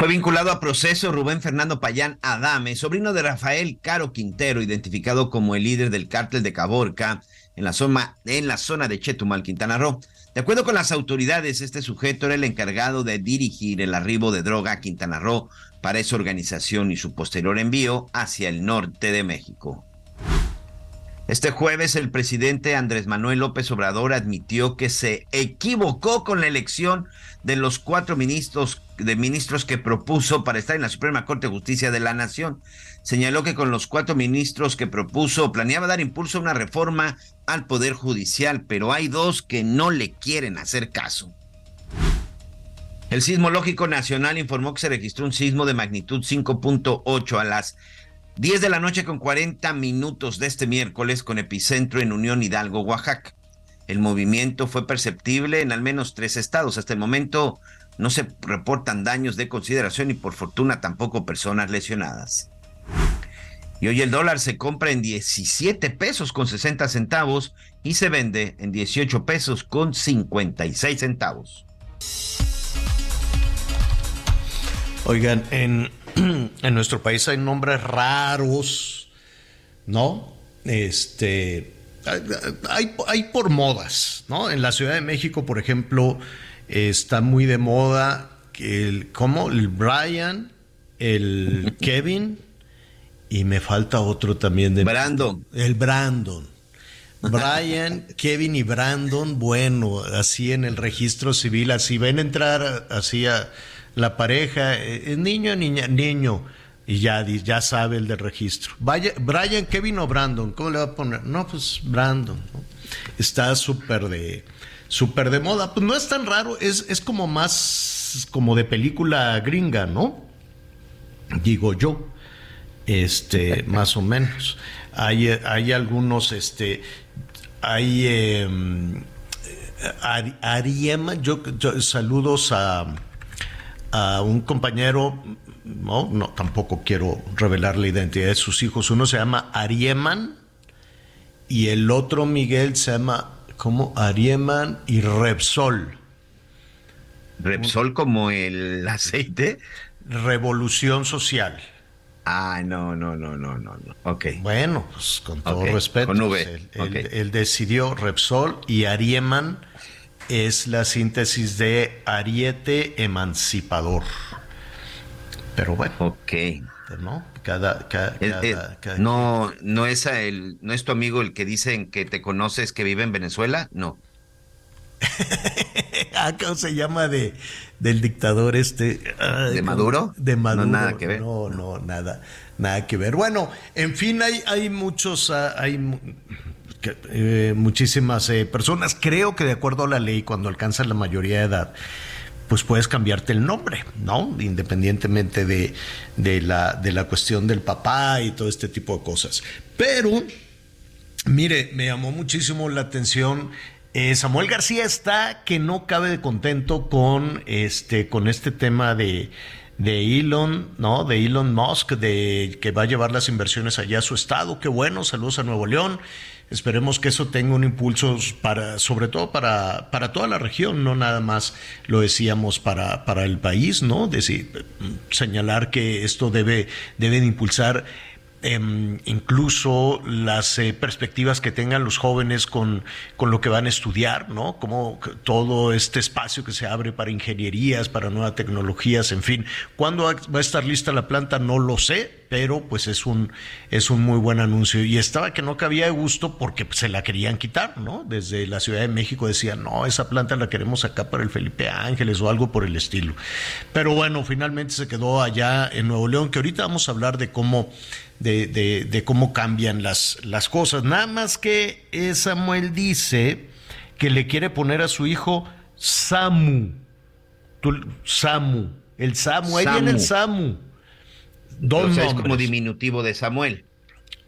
Fue vinculado a proceso Rubén Fernando Payán Adame, sobrino de Rafael Caro Quintero, identificado como el líder del cártel de Caborca en la zona, en la zona de Chetumal, Quintana Roo. De acuerdo con las autoridades, este sujeto era el encargado de dirigir el arribo de droga a Quintana Roo para esa organización y su posterior envío hacia el norte de México. Este jueves el presidente Andrés Manuel López Obrador admitió que se equivocó con la elección de los cuatro ministros de ministros que propuso para estar en la Suprema Corte de Justicia de la Nación. Señaló que con los cuatro ministros que propuso planeaba dar impulso a una reforma al Poder Judicial, pero hay dos que no le quieren hacer caso. El Sismológico Nacional informó que se registró un sismo de magnitud 5.8 a las 10 de la noche con 40 minutos de este miércoles con epicentro en Unión Hidalgo, Oaxaca. El movimiento fue perceptible en al menos tres estados. Hasta el momento no se reportan daños de consideración y por fortuna tampoco personas lesionadas. Y hoy el dólar se compra en 17 pesos con 60 centavos y se vende en 18 pesos con 56 centavos. Oigan, en, (clears throat) en nuestro país hay nombres raros, ¿no? Este, hay, hay por modas, ¿no? En la Ciudad de México, por ejemplo, está muy de moda el, ¿cómo? El Brian, el (laughs) Kevin y me falta otro también de Brandon. El Brandon. Brian, (laughs) Kevin y Brandon, bueno, así en el registro civil, así ven entrar así a la pareja, eh, niño, niña, niño, y ya, ya sabe el del registro. Vaya, Brian, Kevin o Brandon, ¿cómo le va a poner? No, pues Brandon, ¿no? Está súper de, súper de moda. Pues no es tan raro, es, es como más, como de película gringa, ¿no? Digo yo este (laughs) más o menos hay, eh, hay algunos este hay eh, Ari- Ariema yo, yo- saludos a a un compañero no no tampoco quiero revelar la identidad de sus hijos uno se llama Arieman y el otro Miguel se llama como Arieman y Repsol Repsol como el aceite. Revolución Social Ah, no, no, no, no, no, no. Ok. Bueno, pues con todo respeto. con V, pues, él decidió Repsol y Arieman es la síntesis de Ariete Emancipador. Pero bueno. Ok. ¿No? Cada, cada, no, no es el, no es tu amigo el que dicen que te conoces que vive en Venezuela, no. (laughs) Ah, ¿Cómo se llama de del dictador este? ¿De Maduro? De Maduro. No, nada que ver. No, no, nada, nada que ver. Bueno, en fin, hay, hay muchos, ah, eh, muchísimas eh, personas. Creo que de acuerdo a la ley, cuando alcanzan la mayoría de edad, pues puedes cambiarte el nombre, ¿no? Independientemente de, de, la, de la cuestión del papá y todo este tipo de cosas. Pero, mire, me llamó muchísimo la atención. Eh, Samuel García está que no cabe de contento con este, con este tema de, de Elon, ¿no? De Elon Musk, de que va a llevar las inversiones allá a su estado. Qué bueno, saludos a Nuevo León. Esperemos que eso tenga un impulso para, sobre todo para, para toda la región, no nada más lo decíamos para, para el país, ¿no? Decir, señalar que esto debe, debe impulsar Em, incluso las eh, perspectivas que tengan los jóvenes con, con, lo que van a estudiar, ¿no? Como todo este espacio que se abre para ingenierías, para nuevas tecnologías, en fin. ¿Cuándo va a estar lista la planta? No lo sé, pero pues es un, es un muy buen anuncio. Y estaba que no cabía de gusto porque se la querían quitar, ¿no? Desde la Ciudad de México decían, no, esa planta la queremos acá para el Felipe Ángeles o algo por el estilo. Pero bueno, finalmente se quedó allá en Nuevo León, que ahorita vamos a hablar de cómo de, de, cómo cambian las, las cosas. Nada más que Samuel dice que le quiere poner a su hijo Samu. Samu. El Samu. Ahí viene el Samu. Dos es como diminutivo de Samuel.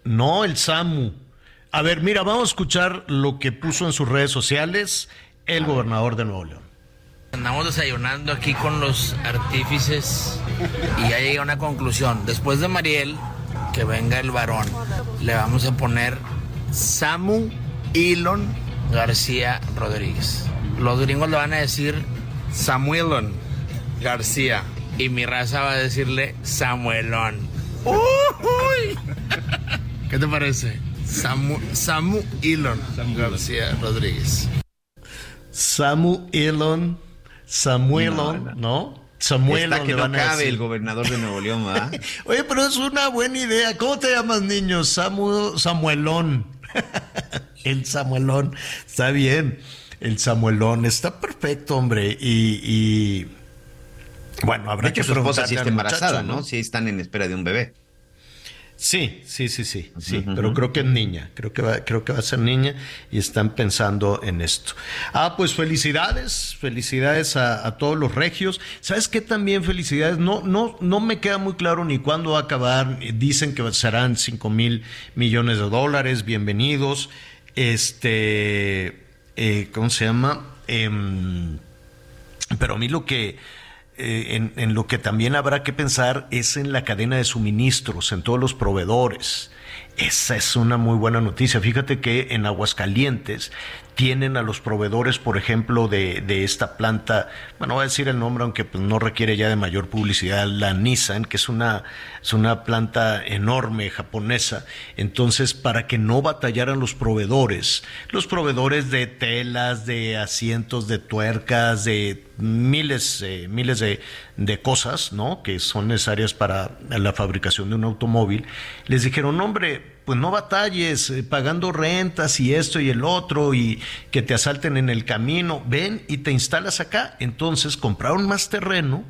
No, el Samu. A ver, mira, vamos a escuchar lo que puso en sus redes sociales el gobernador de Nuevo León. Andamos desayunando aquí con los artífices y ya llega una conclusión. Después de Mariel, que venga el varón. Le vamos a poner Samu Elon García Rodríguez. Los gringos le van a decir Samuelon García. Y mi raza va a decirle Samuelón. ¡Uy! ¿Qué te parece? Samu, Samu Elon García Rodríguez. Samu Elon, Samuelon, ¿no? Samuel que no cabe el gobernador de Nuevo León, ¿verdad? (laughs) Oye, pero es una buena idea. ¿Cómo te llamas, niño? Samu, Samuelón. (laughs) el Samuelón. Está bien. El Samuelón. Está perfecto, hombre. Y, bueno, habrá de hecho, que su esposa sí está embarazada, ¿no? Sí están en espera de un bebé. Sí, sí, sí, sí, sí, pero creo que es niña, creo que va, creo que va a ser niña y están pensando en esto. Ah, pues felicidades, felicidades a, todos los regios. ¿Sabes qué también felicidades? No, no, no me queda muy claro ni cuándo va a acabar. Dicen que serán 5 mil millones de dólares, bienvenidos. Este, eh, ¿cómo se llama? Em, pero a mí lo que eh, en, lo que también habrá que pensar es en la cadena de suministros, en todos los proveedores. Esa es una muy buena noticia. Fíjate que en Aguascalientes tienen a los proveedores, por ejemplo, de, de, esta planta, bueno, voy a decir el nombre, aunque pues, no requiere ya de mayor publicidad, la Nissan, que es una, es una planta enorme japonesa. Entonces, para que no batallaran los proveedores, los proveedores de telas, de asientos, de tuercas, de miles, eh, miles de, de, cosas, ¿no? Que son necesarias para la fabricación de un automóvil, les dijeron, hombre, pues no batalles eh, pagando rentas y esto y el otro y que te asalten en el camino, ven y te instalas acá. Entonces compraron más terreno,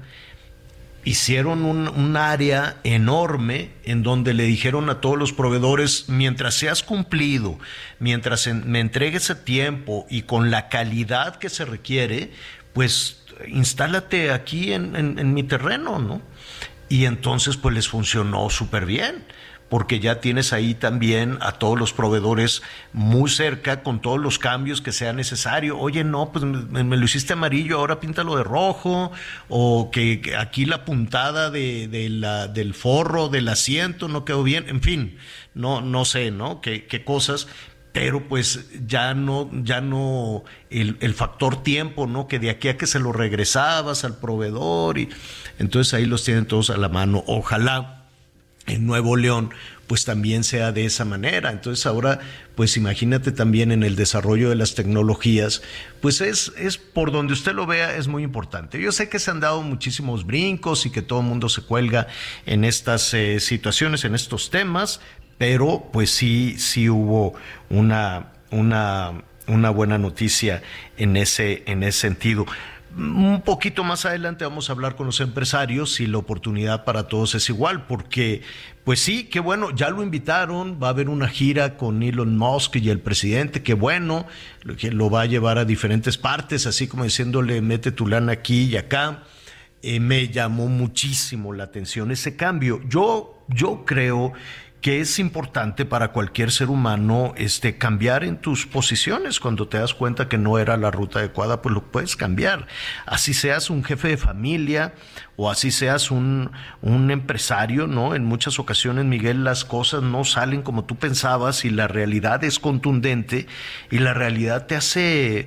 hicieron un, área enorme en donde le dijeron a todos los proveedores, mientras seas cumplido, mientras me entregues a tiempo y con la calidad que se requiere, pues instálate aquí en, en mi terreno, ¿no? Y entonces pues les funcionó súper bien porque ya tienes ahí también a todos los proveedores muy cerca con todos los cambios que sea necesario. Oye, no, pues me, lo hiciste amarillo, ahora píntalo de rojo, o que, aquí la puntada de, la, del forro del asiento no quedó bien, en fin, no, no sé, ¿no? Qué, qué cosas, pero pues ya no, ya no el, el, factor tiempo, ¿no? Que de aquí a que se lo regresabas al proveedor y entonces ahí los tienen todos a la mano. Ojalá en Nuevo León, pues también sea de esa manera. Entonces ahora, pues imagínate también en el desarrollo de las tecnologías, pues es, es por donde usted lo vea, es muy importante. Yo sé que se han dado muchísimos brincos y que todo el mundo se cuelga en estas eh, situaciones, en estos temas, pero pues sí, sí hubo una, una, buena noticia en ese, en ese sentido. Un poquito más adelante vamos a hablar con los empresarios si la oportunidad para todos es igual, porque pues sí, qué bueno, ya lo invitaron, va a haber una gira con Elon Musk y el presidente, qué bueno, que lo va a llevar a diferentes partes, así como diciéndole, mete tu lana aquí y acá. Eh, me llamó muchísimo la atención ese cambio. Yo, yo creo que es importante para cualquier ser humano este, cambiar en tus posiciones. Cuando te das cuenta que no era la ruta adecuada, pues lo puedes cambiar. Así seas un jefe de familia o así seas un, un empresario, ¿no? En muchas ocasiones, Miguel, las cosas no salen como tú pensabas y la realidad es contundente y la realidad te hace,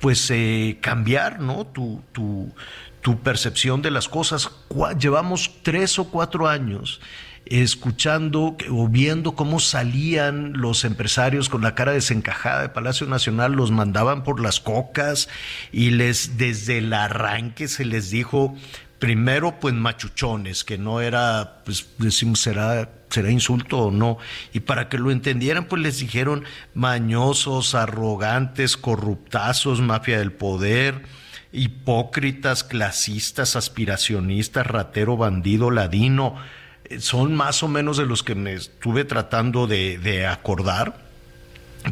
pues, eh, cambiar, ¿no? Tu, tu, tu percepción de las cosas. Llevamos tres o cuatro años escuchando o viendo cómo salían los empresarios con la cara desencajada de Palacio Nacional, los mandaban por las cocas y les desde el arranque se les dijo primero pues machuchones, que no era, pues decimos, será, será insulto o no, y para que lo entendieran pues les dijeron mañosos, arrogantes, corruptazos, mafia del poder, hipócritas, clasistas, aspiracionistas, ratero, bandido, ladino, son más o menos de los que me estuve tratando de, acordar.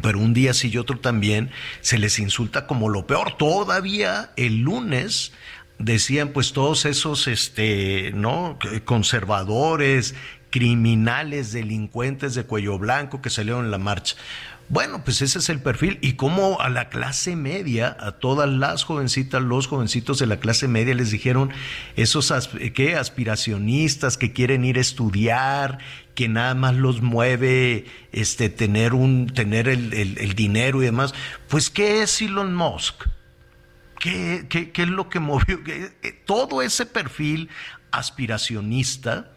Pero un día sí y otro también se les insulta como lo peor. Todavía el lunes decían pues todos esos este no conservadores criminales delincuentes de cuello blanco que salieron en la marcha bueno, pues ese es el perfil. Y como a la clase media, a todas las jovencitas, los jovencitos de la clase media les dijeron esos aspiracionistas que quieren ir a estudiar, que nada más los mueve este, tener, un, tener el, el, dinero y demás. Pues, ¿qué es Elon Musk? ¿Qué, qué, qué es lo que movió? Todo ese perfil aspiracionista,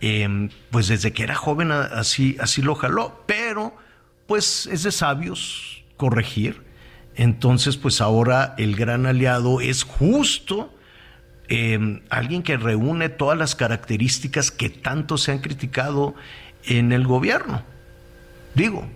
em, pues desde que era joven así, así lo jaló, pero pues es de sabios corregir. Entonces, pues ahora el gran aliado es justo em, alguien que reúne todas las características que tanto se han criticado en el gobierno. Digo,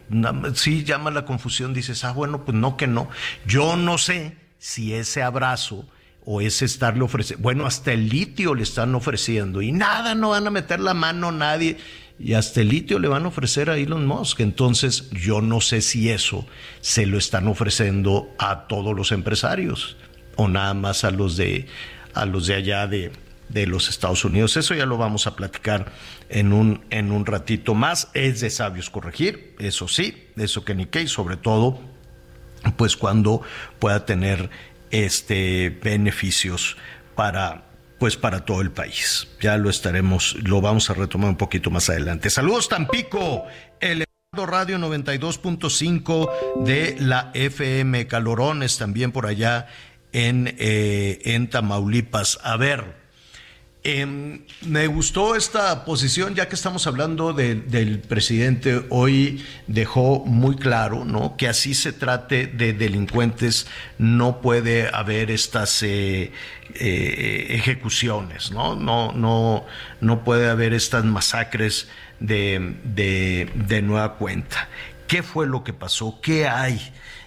si llama la confusión, dices, ah, bueno, pues no que no. Yo no sé si ese abrazo o ese estarle ofreciendo, bueno, hasta el litio le están ofreciendo y nada, no van a meter la mano nadie y hasta el litio le van a ofrecer a Elon Musk. Entonces, yo no sé si eso se lo están ofreciendo a todos los empresarios o nada más a los de, a los de allá de, de los Estados Unidos. Eso ya lo vamos a platicar en un, en un ratito más. Es de sabios corregir, eso sí, eso que ni qué, sobre todo, pues cuando pueda tener este beneficios para pues para todo el país. Ya lo estaremos, lo vamos a retomar un poquito más adelante. Saludos Tampico, el Radio 92.5 de la FM Calorones, también por allá en, eh, en Tamaulipas. A ver, Em, me gustó esta posición, ya que estamos hablando del presidente, hoy dejó muy claro ¿no? que así se trate de delincuentes, no puede haber estas eh, eh, ejecuciones, ¿no? No, no, puede haber estas masacres de, de nueva cuenta. ¿Qué fue lo que pasó? ¿Qué hay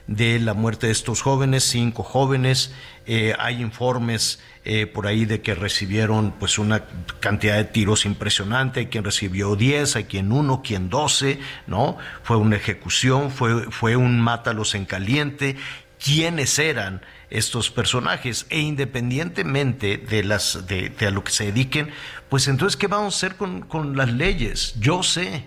de la muerte de estos jóvenes? Cinco jóvenes. Eh, hay informes eh, por ahí de que recibieron pues una cantidad de tiros impresionante, hay quien recibió 10, hay quien uno, quien 12, ¿no? Fue una ejecución, fue, fue un mátalos en caliente. ¿Quiénes eran estos personajes? E independientemente de, las, de, a lo que se dediquen, pues entonces, ¿qué vamos a hacer con, con las leyes? Yo sé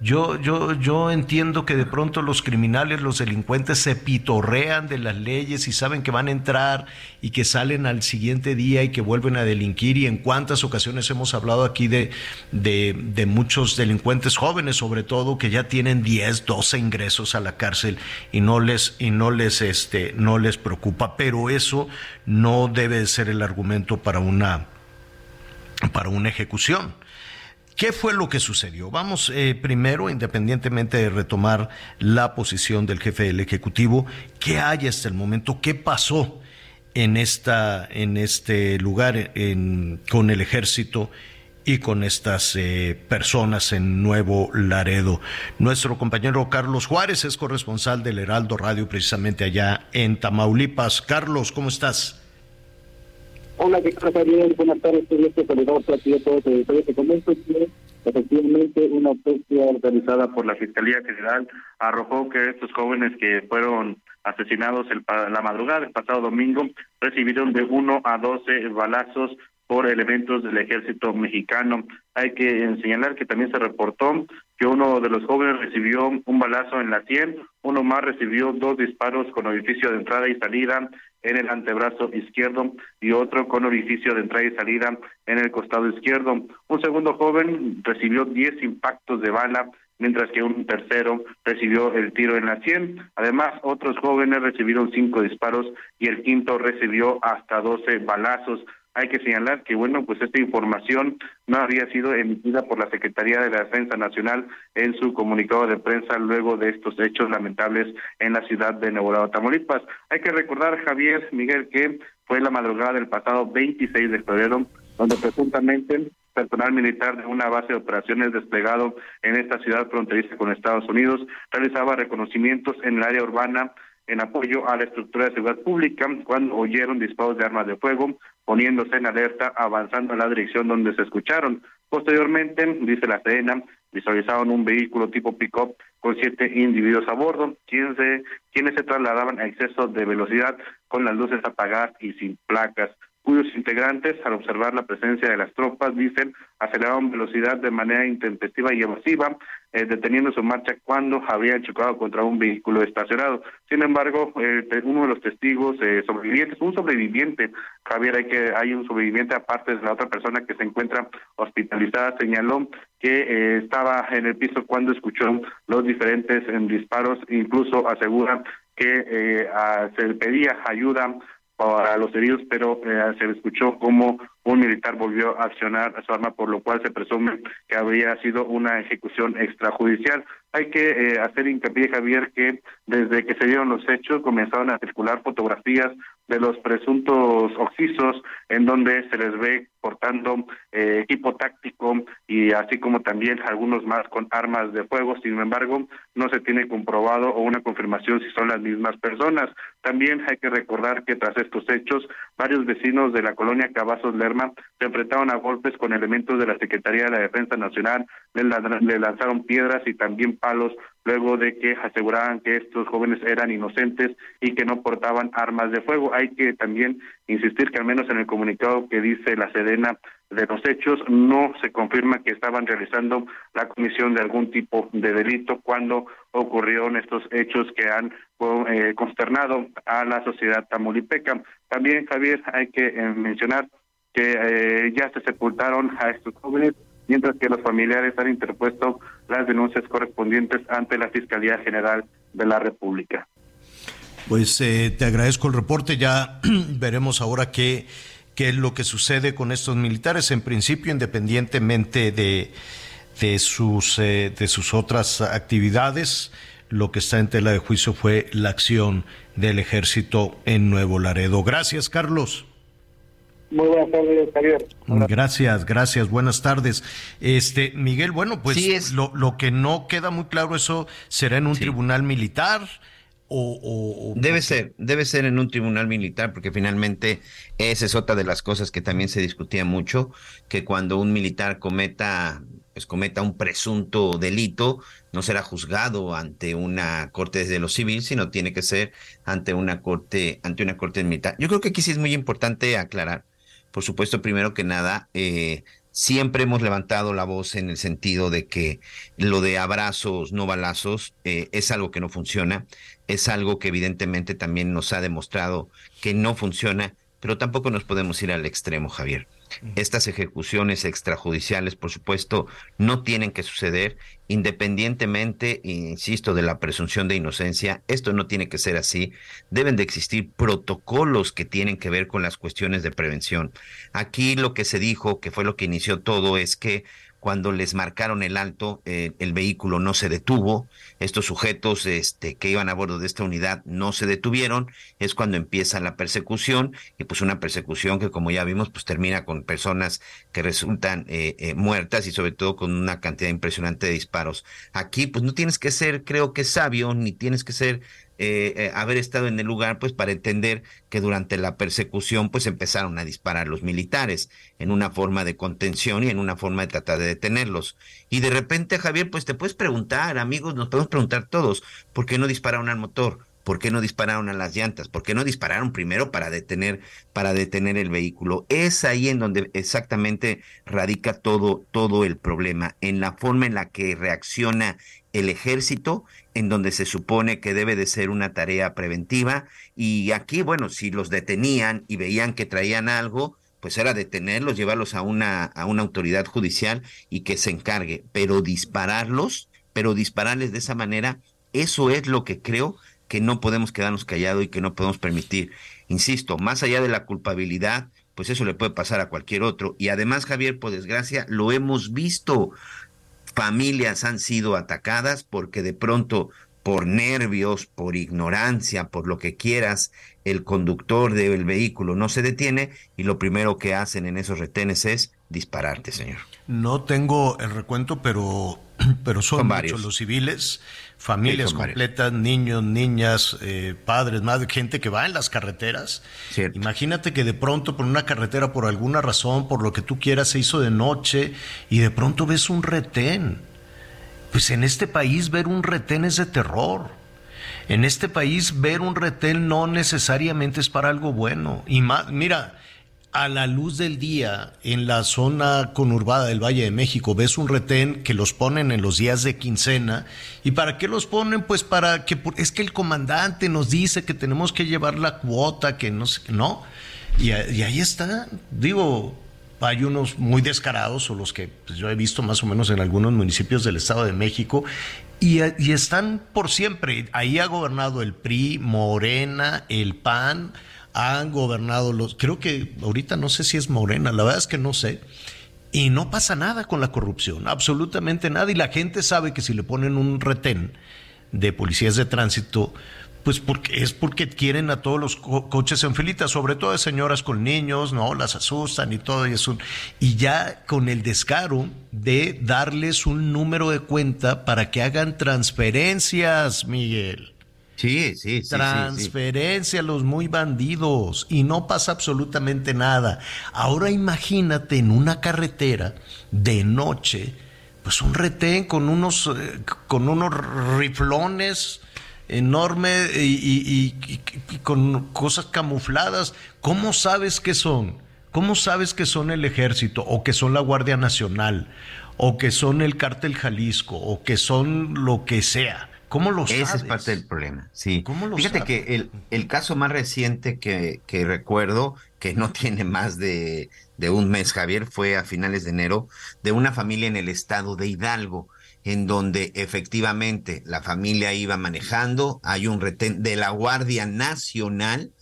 yo, yo, yo entiendo que de pronto los criminales, los delincuentes se pitorrean de las leyes y saben que van a entrar y que salen al siguiente día y que vuelven a delinquir. Y en cuántas ocasiones hemos hablado aquí de, de, de muchos delincuentes jóvenes, sobre todo, que ya tienen 10, 12 ingresos a la cárcel y no les, y no les, este, no les preocupa. Pero eso no debe ser el argumento para una, para una ejecución ¿Qué fue lo que sucedió? Vamos eh, primero, independientemente de retomar la posición del jefe del Ejecutivo, ¿qué hay hasta el momento? ¿Qué pasó en, esta, en este lugar con el ejército y con estas eh, personas en Nuevo Laredo? Nuestro compañero Carlos Juárez es corresponsal del Heraldo Radio precisamente allá en Tamaulipas. Carlos, ¿cómo estás? Hola, ¿qué tal? Buenas tardes, soy este a todos el Te comento que efectivamente una autopsia realizada por la Fiscalía General arrojó que estos jóvenes que fueron asesinados el, la madrugada del pasado domingo recibieron de 1 a 12 balazos por elementos del ejército mexicano. Hay que señalar que también se reportó que uno de los jóvenes recibió un balazo en la sien, uno más recibió dos disparos con orificio de entrada y salida en el antebrazo izquierdo y otro con orificio de entrada y salida en el costado izquierdo. Un segundo joven recibió 10 impactos de bala, mientras que un tercero recibió el tiro en la sien. Además, otros jóvenes recibieron cinco disparos y el quinto recibió hasta 12 balazos. Hay que señalar que, bueno, pues esta información no había sido emitida por la Secretaría de la Defensa Nacional en su comunicado de prensa luego de estos hechos lamentables en la ciudad de Nuevo Tamaulipas. Hay que recordar, Javier Miguel, que fue la madrugada del pasado 26 de febrero, donde presuntamente personal militar de una base de operaciones desplegado en esta ciudad fronteriza con Estados Unidos realizaba reconocimientos en el área urbana en apoyo a la estructura de seguridad pública cuando oyeron disparos de armas de fuego, poniéndose en alerta, avanzando en la dirección donde se escucharon. Posteriormente, dice la Sedena, visualizaron un vehículo tipo pick-up con siete individuos a bordo, quienes se, quienes se trasladaban a exceso de velocidad con las luces apagadas y sin placas cuyos integrantes, al observar la presencia de las tropas, dicen aceleraron velocidad de manera intempestiva y evasiva, eh, deteniendo su marcha cuando habían chocado contra un vehículo estacionado. Sin embargo, eh, uno de los testigos eh, sobrevivientes, un sobreviviente, Javier, hay que hay un sobreviviente aparte de la otra persona que se encuentra hospitalizada, señaló que estaba en el piso cuando escuchó los diferentes disparos, incluso asegura que se pedía ayuda para los heridos, pero eh, se escuchó como un militar volvió a accionar su arma, por lo cual se presume que habría sido una ejecución extrajudicial. Hay que eh, hacer hincapié, Javier, que desde que se dieron los hechos comenzaron a circular fotografías de los presuntos oxisos en donde se les ve portando eh, equipo táctico y así como también algunos más con armas de fuego. Sin embargo, no se tiene comprobado o una confirmación si son las mismas personas. También hay que recordar que tras estos hechos, varios vecinos de la colonia Cavazos Lerma se enfrentaron a golpes con elementos de la Secretaría de la Defensa Nacional, le lanzaron piedras y también palos luego de que aseguraban que estos jóvenes eran inocentes y que no portaban armas de fuego. Hay que también insistir que al menos en el comunicado que dice la Sedena de los hechos no se confirma que estaban realizando la comisión de algún tipo de delito cuando ocurrieron estos hechos que han eh, consternado a la sociedad tamulipeca. También, Javier, hay que eh, mencionar que eh, ya se sepultaron a estos jóvenes mientras que los familiares han interpuesto las denuncias correspondientes ante la Fiscalía General de la República. Pues eh, te agradezco el reporte, ya (clears throat) veremos ahora qué, qué es lo que sucede con estos militares, en principio independientemente de, de, sus, eh, de sus otras actividades. Lo que está en tela de juicio fue la acción del ejército en Nuevo Laredo. Gracias, Carlos. Muy buenas tardes, Javier. Gracias, gracias, buenas tardes. Este, Miguel, bueno, pues lo, lo, que no queda muy claro, eso será en un tribunal militar. O, debe ser, debe ser en un tribunal militar, porque finalmente esa es otra de las cosas que también se discutía mucho, que cuando un militar cometa, pues cometa un presunto delito, no será juzgado ante una corte de lo civil, sino tiene que ser ante una corte, ante una corte militar. Yo creo que aquí sí es muy importante aclarar por supuesto, primero que nada, eh, siempre hemos levantado la voz en el sentido de que lo de abrazos, no balazos, eh, es algo que no funciona, es algo que evidentemente también nos ha demostrado que no funciona, pero tampoco nos podemos ir al extremo, Javier. Estas ejecuciones extrajudiciales, por supuesto, no tienen que suceder independientemente, insisto, de la presunción de inocencia. Esto no tiene que ser así. Deben de existir protocolos que tienen que ver con las cuestiones de prevención. Aquí lo que se dijo, que fue lo que inició todo, es que cuando les marcaron el alto, eh, el vehículo no se detuvo, estos sujetos este, que iban a bordo de esta unidad no se detuvieron, es cuando empieza la persecución y pues una persecución que como ya vimos pues termina con personas que resultan eh, eh, muertas y sobre todo con una cantidad impresionante de disparos. Aquí pues no tienes que ser creo que sabio ni tienes que ser eh, eh, haber estado en el lugar, pues para entender que durante la persecución, pues empezaron a disparar los militares en una forma de contención y en una forma de tratar de detenerlos. Y de repente, Javier, pues te puedes preguntar, amigos, nos podemos preguntar todos, ¿por qué no dispararon al motor? ¿Por qué no dispararon a las llantas? ¿Por qué no dispararon primero para detener, para detener el vehículo? Es ahí en donde exactamente radica todo, todo el problema, en la forma en la que reacciona el ejército, en donde se supone que debe de ser una tarea preventiva. Y aquí, bueno, si los detenían y veían que traían algo, pues era detenerlos, llevarlos a una, a una autoridad judicial y que se encargue. Pero dispararlos, pero dispararles de esa manera, eso es lo que creo que no podemos quedarnos callados y que no podemos permitir. Insisto, más allá de la culpabilidad, pues eso le puede pasar a cualquier otro. Y además, Javier, por desgracia, lo hemos visto familias han sido atacadas porque de pronto por nervios, por ignorancia, por lo que quieras, el conductor del vehículo no se detiene y lo primero que hacen en esos retenes es dispararte, señor. No tengo el recuento, pero, (clears throat) pero son, muchos los civiles familias completas, niños, niñas, eh, padres, más gente que va en las carreteras. Imagínate que de pronto por una carretera, por alguna razón, por lo que tú quieras, se hizo de noche y de pronto ves un retén. Pues en este país ver un retén es de terror. En este país ver un retén no necesariamente es para algo bueno. Y más, mira, a la luz del día en la zona conurbada del Valle de México ves un retén que los ponen en los días de quincena. Y para qué los ponen pues para que es que el comandante nos dice que tenemos que llevar la cuota que no sé no y, ahí está. Digo hay unos muy descarados o los que pues, yo he visto más o menos en algunos municipios del Estado de México y, y están por siempre. Ahí ha gobernado el PRI Morena el PAN han gobernado los, creo que ahorita no sé si es Morena, la verdad es que no sé. Y no pasa nada con la corrupción, absolutamente nada. Y la gente sabe que si le ponen un retén de policías de tránsito, pues porque es porque quieren a todos los coches en filita, sobre todo de señoras con niños, no, las asustan y todo y eso. Y ya con el descaro de darles un número de cuenta para que hagan transferencias, Miguel. Sí, sí, sí. Transferencia a los muy bandidos y no pasa absolutamente nada. Ahora imagínate en una carretera de noche, pues un retén con unos, eh, con unos riflones enormes y, con cosas camufladas. ¿Cómo sabes que son? ¿Cómo sabes que son el ejército o que son la Guardia Nacional o que son el cártel Jalisco o que son lo que sea? ¿Cómo lo sabes? Ese es parte del problema, sí. Fíjate que el, el, caso más reciente que, que, recuerdo, que no (laughs) tiene más de, de, un mes, Javier, fue a finales de enero, de una familia en el estado de Hidalgo, en donde efectivamente la familia iba manejando, hay un retén de la Guardia Nacional,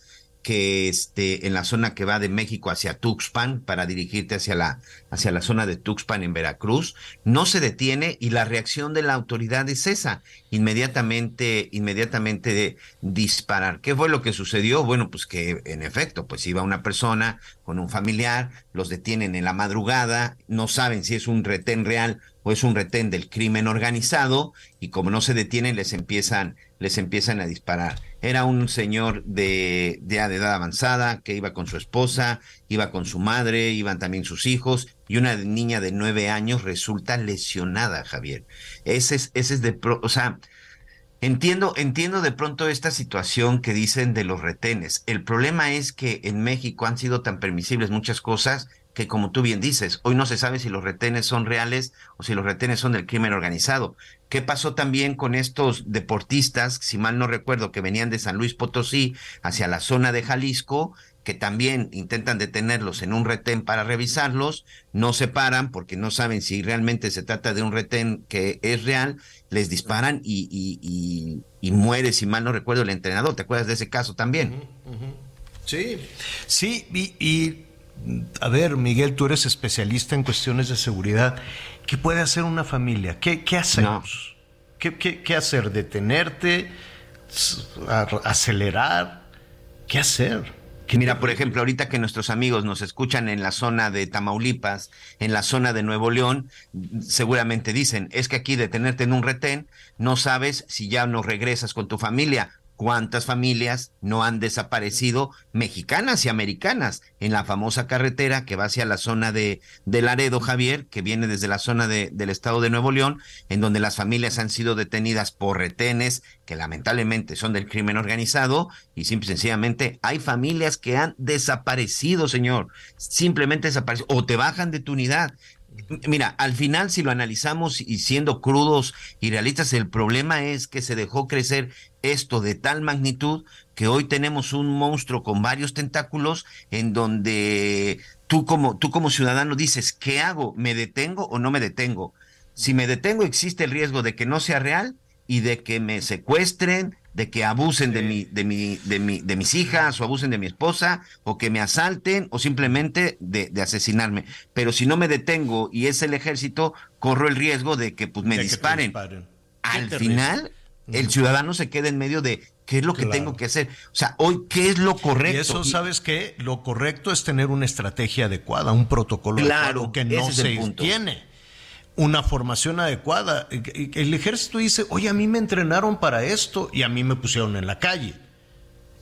que este, en la zona que va de México hacia Tuxpan para dirigirte hacia la, hacia la zona de Tuxpan en Veracruz, no se detiene y la reacción de la autoridad es esa, inmediatamente, inmediatamente de disparar. ¿Qué fue lo que sucedió? Bueno, pues que en efecto, pues iba una persona con un familiar, los detienen en la madrugada, no saben si es un retén real o es un retén del crimen organizado y como no se detienen les empiezan les empiezan a disparar. Era un señor de, de, edad avanzada que iba con su esposa, iba con su madre, iban también sus hijos y una niña de nueve años resulta lesionada, Javier. Ese es, ese es de, o sea, entiendo, entiendo de pronto esta situación que dicen de los retenes. El problema es que en México han sido tan permisibles muchas cosas que como tú bien dices, hoy no se sabe si los retenes son reales o si los retenes son del crimen organizado. ¿Qué pasó también con estos deportistas, si mal no recuerdo, que venían de San Luis Potosí hacia la zona de Jalisco, que también intentan detenerlos en un retén para revisarlos, no se paran porque no saben si realmente se trata de un retén que es real, les disparan y, y, y, muere, si mal no recuerdo, el entrenador. ¿Te acuerdas de ese caso también? Sí, sí, y a ver, Miguel, tú eres especialista en cuestiones de seguridad. ¿Qué puede hacer una familia? ¿Qué, qué hacemos? ¿Qué, qué, qué hacer? ¿Detenerte? ¿Acelerar? ¿Qué hacer? Mira, por ejemplo, ahorita que nuestros amigos nos escuchan en la zona de Tamaulipas, en la zona de Nuevo León, seguramente dicen, es que aquí detenerte en un retén, no sabes si ya no regresas con tu familia cuántas familias no han desaparecido mexicanas y americanas en la famosa carretera que va hacia la zona de, Laredo, Javier, que viene desde la zona de, del estado de Nuevo León, en donde las familias han sido detenidas por retenes que lamentablemente son del crimen organizado y simple y sencillamente hay familias que han desaparecido, señor, simplemente desaparecido o te bajan de tu unidad. Mira, al final, si lo analizamos y siendo crudos y realistas, el problema es que se dejó crecer esto de tal magnitud que hoy tenemos un monstruo con varios tentáculos en donde tú como, tú como ciudadano dices, ¿qué hago? ¿Me detengo o no me detengo? Si me detengo, existe el riesgo de que no sea real y de que me secuestren, de que abusen de, mi, de, mi, de, mi, de mis hijas o abusen de mi esposa o que me asalten o simplemente de, de, asesinarme. Pero si no me detengo y es el ejército, corro el riesgo de que pues, me disparen. Al final, el ciudadano se queda en medio de qué es lo que tengo que hacer. O sea, hoy, ¿qué es lo correcto? Y eso, ¿sabes qué? Lo correcto es tener una estrategia adecuada, un protocolo claro, que no se tiene una formación adecuada. El ejército dice, oye, a mí me entrenaron para esto y a mí me pusieron en la calle.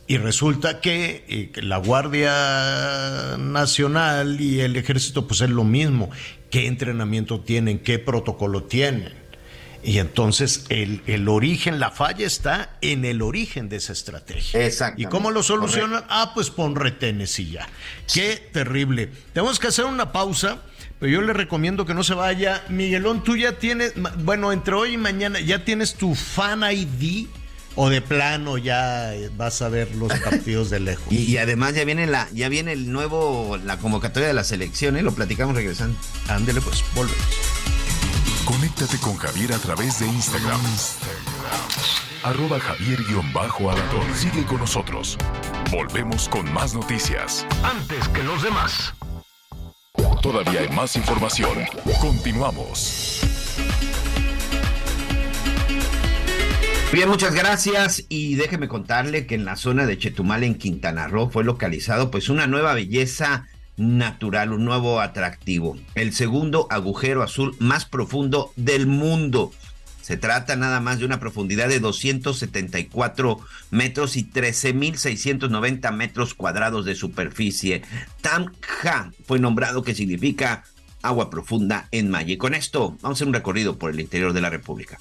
Y resulta que eh, la Guardia Nacional y el ejército pues es lo mismo. ¿Qué entrenamiento tienen? ¿Qué protocolo tienen? Y entonces el, el origen, la falla está en el origen de esa estrategia. Exacto. ¿Y cómo lo solucionan? Ah, pues pon retenes y ya. Qué terrible. Tenemos que hacer una pausa. Pero yo le recomiendo que no se vaya. Miguelón, tú ya tienes, bueno, entre hoy y mañana, ¿ya tienes tu fan ID? O de plano ya vas a ver los (laughs) partidos de lejos. Y, además ya viene la, ya viene el nuevo, la convocatoria de la selección, ¿eh? lo platicamos regresando. Ándele pues, volvemos. Conéctate con Javier a través de Instagram. Arroba Javier-Alador. Sigue con nosotros. Volvemos con más noticias. Antes que los demás. Todavía hay más información. Continuamos. Bien, muchas gracias y déjeme contarle que en la zona de Chetumal en Quintana Roo fue localizado pues una nueva belleza natural, un nuevo atractivo, el segundo agujero azul más profundo del mundo. Se trata nada más de una profundidad de 274 metros y 13.690 metros cuadrados de superficie. Tamja fue nombrado que significa agua profunda en maya. Y con esto vamos a hacer un recorrido por el interior de la República.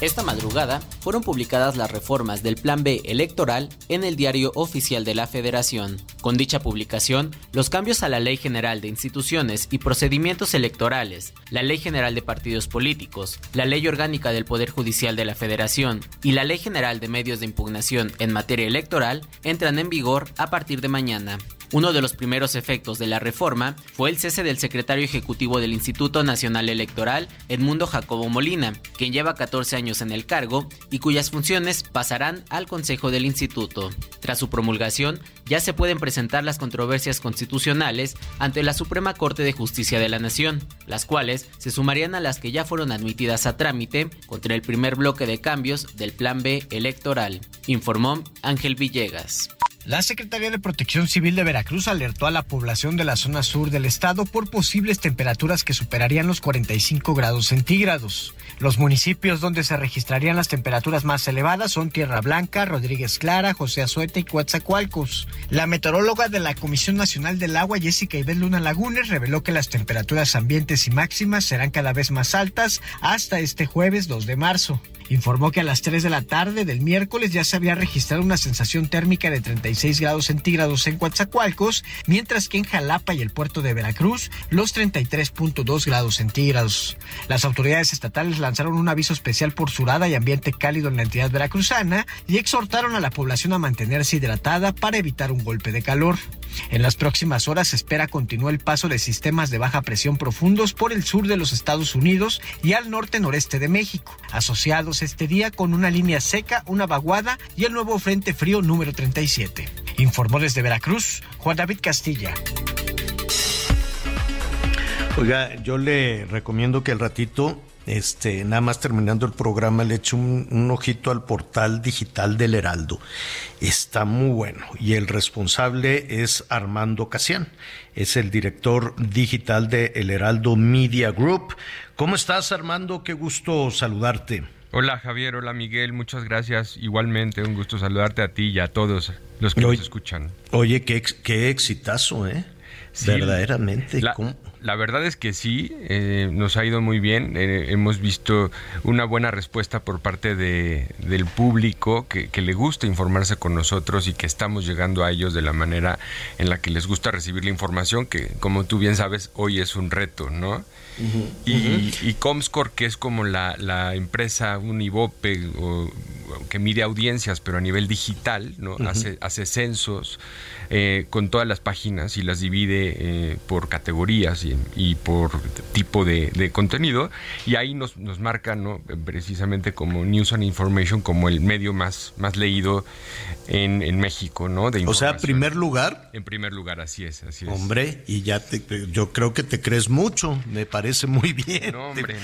Esta madrugada fueron publicadas las reformas del Plan B electoral en el Diario Oficial de la Federación. Con dicha publicación, los cambios a la Ley General de Instituciones y Procedimientos Electorales, la Ley General de Partidos Políticos, la Ley Orgánica del Poder Judicial de la Federación y la Ley General de Medios de Impugnación en materia electoral entran en vigor a partir de mañana. Uno de los primeros efectos de la reforma fue el cese del secretario ejecutivo del Instituto Nacional Electoral, Edmundo Jacobo Molina, quien lleva 14 años en el cargo y cuyas funciones pasarán al Consejo del Instituto. Tras su promulgación, ya se pueden presentar las controversias constitucionales ante la Suprema Corte de Justicia de la Nación, las cuales se sumarían a las que ya fueron admitidas a trámite contra el primer bloque de cambios del Plan B electoral, informó Ángel Villegas. La Secretaría de Protección Civil de Veracruz alertó a la población de la zona sur del estado por posibles temperaturas que superarían los 45 grados centígrados. Los municipios donde se registrarían las temperaturas más elevadas son Tierra Blanca, Rodríguez Clara, José Azueta y Coatzacoalcos. La meteoróloga de la Comisión Nacional del Agua, Jessica Ibel Luna Lagunes, reveló que las temperaturas ambientes y máximas serán cada vez más altas hasta este jueves 2 de marzo. Informó que a las 3 de la tarde del miércoles ya se había registrado una sensación térmica de 36 grados centígrados en Coatzacoalcos, mientras que en Jalapa y el puerto de Veracruz los 33.2 grados centígrados. Las autoridades estatales lanzaron un aviso especial por surada y ambiente cálido en la entidad veracruzana y exhortaron a la población a mantenerse hidratada para evitar un golpe de calor. En las próximas horas se espera continúe el paso de sistemas de baja presión profundos por el sur de los Estados Unidos y al norte-noreste de México, asociados este día con una línea seca, una vaguada y el nuevo Frente Frío número 37. Informó desde Veracruz Juan David Castilla. Oiga, yo le recomiendo que al ratito, este, nada más terminando el programa, le eche un, ojito al portal digital del Heraldo. Está muy bueno. Y el responsable es Armando Casián. Es el director digital de El Heraldo Media Group. ¿Cómo estás, Armando? Qué gusto saludarte. Hola Javier, hola Miguel, muchas gracias. Igualmente, un gusto saludarte a ti y a todos los que Oye- nos escuchan. Oye, qué, qué exitazo, ¿eh? Sí, Verdaderamente. La, ¿cómo? la verdad es que sí, eh, nos ha ido muy bien. eh, hemos visto una buena respuesta por parte de, del público que, que le gusta informarse con nosotros y que estamos llegando a ellos de la manera en la que les gusta recibir la información, que como tú bien sabes, hoy es un reto, ¿no? Y, y Comscore, que es como la, la empresa, un IVOPE o- que mide audiencias, pero a nivel digital, ¿no? Hace, hace censos eh, con todas las páginas y las divide eh, por categorías y, y por tipo de, de contenido. Y ahí nos, nos marca ¿no? precisamente como News and Information como el medio más, más leído en, en México, ¿no? De O sea, primer lugar. En primer lugar, así es, así es. Hombre, y ya te- yo creo que te crees mucho, me parece muy bien. No, hombre,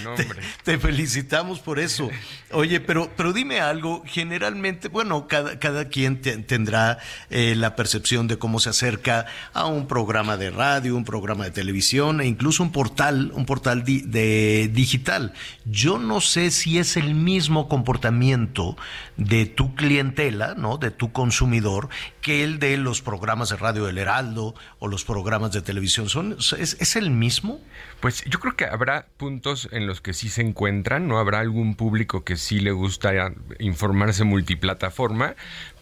Te- felicitamos por eso. Oye, pero, pero dime algo, generalmente, bueno, cada, cada quien te- tendrá eh, la percepción de cómo se acerca a un programa de radio, un programa de televisión e incluso un portal, un portal di- de digital. Yo no sé si es el mismo comportamiento de tu clientela, ¿no? De tu consumidor, que el de los programas de radio del Heraldo o los programas de televisión. ¿Son, es, es el mismo? Pues yo creo que habrá puntos en los que sí se encuentran, ¿no? Habrá algún público que sí le gusta informarse multiplataforma,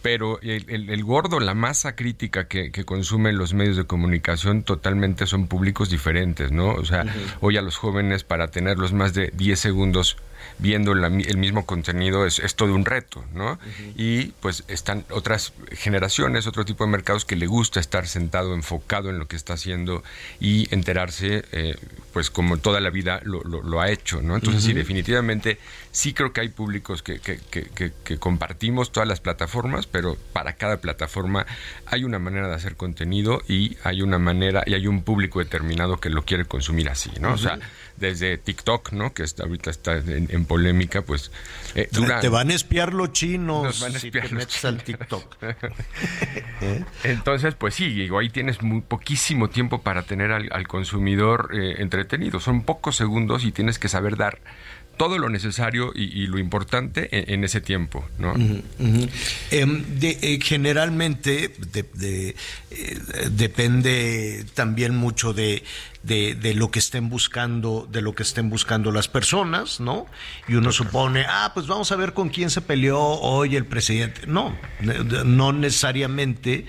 pero el, el- el gordo, la masa crítica que, que consumen los medios de comunicación totalmente son públicos diferentes, ¿no? O sea, hoy a los jóvenes para tenerlos más de 10 segundos viendo la el mismo contenido es, es todo un reto, ¿no? Y pues están otras generaciones, otro tipo de mercados que le gusta estar sentado, enfocado en lo que está haciendo y enterarse, eh, pues como toda la vida lo, lo- lo ha hecho, ¿no? Entonces sí, definitivamente sí creo que hay públicos que, que- que- que- que compartimos todas las plataformas, pero para cada plataforma hay una manera de hacer contenido y hay una manera y hay un público determinado que lo quiere consumir así, ¿no? O sea. Desde TikTok, ¿no? Que está, ahorita está en, en polémica, pues eh, dura- Te van a espiar los chinos Nos van a si espiar te los metes al TikTok. (laughs) Entonces, pues sí, digo, ahí tienes muy poquísimo tiempo para tener al, al consumidor eh, entretenido. Son pocos segundos y tienes que saber dar todo lo necesario y, y lo importante en, en ese tiempo, ¿no? Em, de- eh, generalmente de- de, eh, depende también mucho de, de, de lo que estén buscando, de lo que estén buscando las personas, ¿no? Y uno supone, ah, pues vamos a ver con quién se peleó hoy el presidente. No, no necesariamente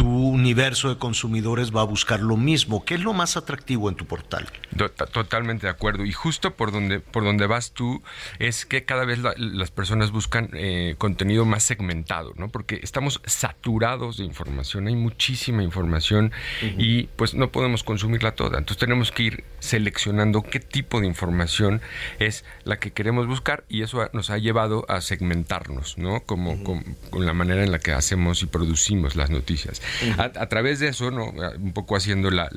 tu universo de consumidores va a buscar lo mismo. ¿Qué es lo más atractivo en tu portal? To- to- Totalmente de acuerdo. Y justo por donde, por donde vas tú es que cada vez la- las personas buscan eh, contenido más segmentado, ¿no? Porque estamos saturados de información, hay muchísima información y pues no podemos consumirla toda. Entonces tenemos que ir seleccionando qué tipo de información es la que queremos buscar y eso nos ha llevado a segmentarnos, ¿no? Como, con, con la manera en la que hacemos y producimos las noticias. A, través de eso, ¿no? Un poco haciendo la-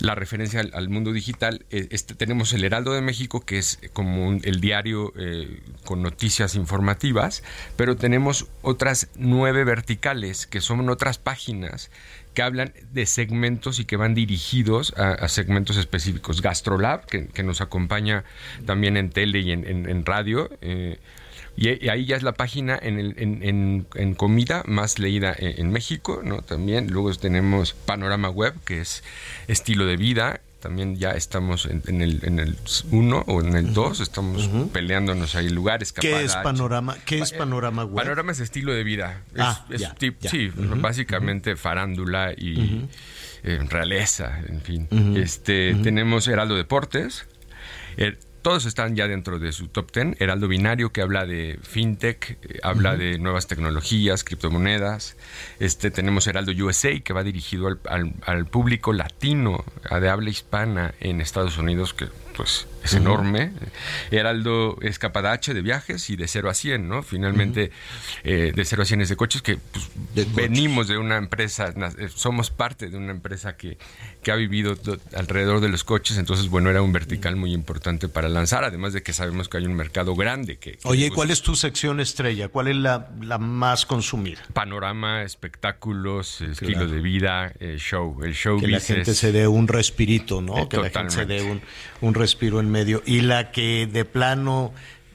la referencia al, mundo digital, eh, este, tenemos el Heraldo de México, que es como un- el diario eh, con noticias informativas, pero tenemos otras nueve verticales, que son otras páginas que hablan de segmentos y que van dirigidos a, segmentos específicos. Gastrolab, que, nos acompaña también en tele y en, en- en radio. eh, y, y ahí ya es la página en, el- en, en- en comida más leída en, México, ¿no? También luego tenemos Panorama Web, que es estilo de vida. También ya estamos en, el en el 1 o en el 2, estamos peleándonos ahí lugares. ¿Qué es panorama? ¿Qué es panorama web? Panorama es estilo de vida. Es, Ah, es ya, tip- ya. Sí, básicamente farándula y eh, realeza, en fin. Este tenemos Heraldo Deportes, eh, todos están ya dentro de su top 10. Heraldo Binario, que habla de fintech, eh, habla de nuevas tecnologías, criptomonedas. Este, tenemos Heraldo USA, que va dirigido al, al público latino, de habla hispana en Estados Unidos, que pues es enorme. Heraldo es capadache de viajes y de 0 a 100, ¿no? Finalmente, eh, de 0 a 100 es de coches que pues, venimos de una empresa, eh, somos parte de una empresa que, que ha vivido alrededor de los coches, entonces, bueno, era un vertical muy importante para lanzar, además de que sabemos que hay un mercado grande. que, Oye, ¿cuál es tu sección estrella? ¿Cuál es la, la más consumida? Panorama, espectáculos, estilo de vida, eh, show. El show Que la gente se dé un respirito, ¿no? que la gente se dé un, un respiro en medio. Y la que de plano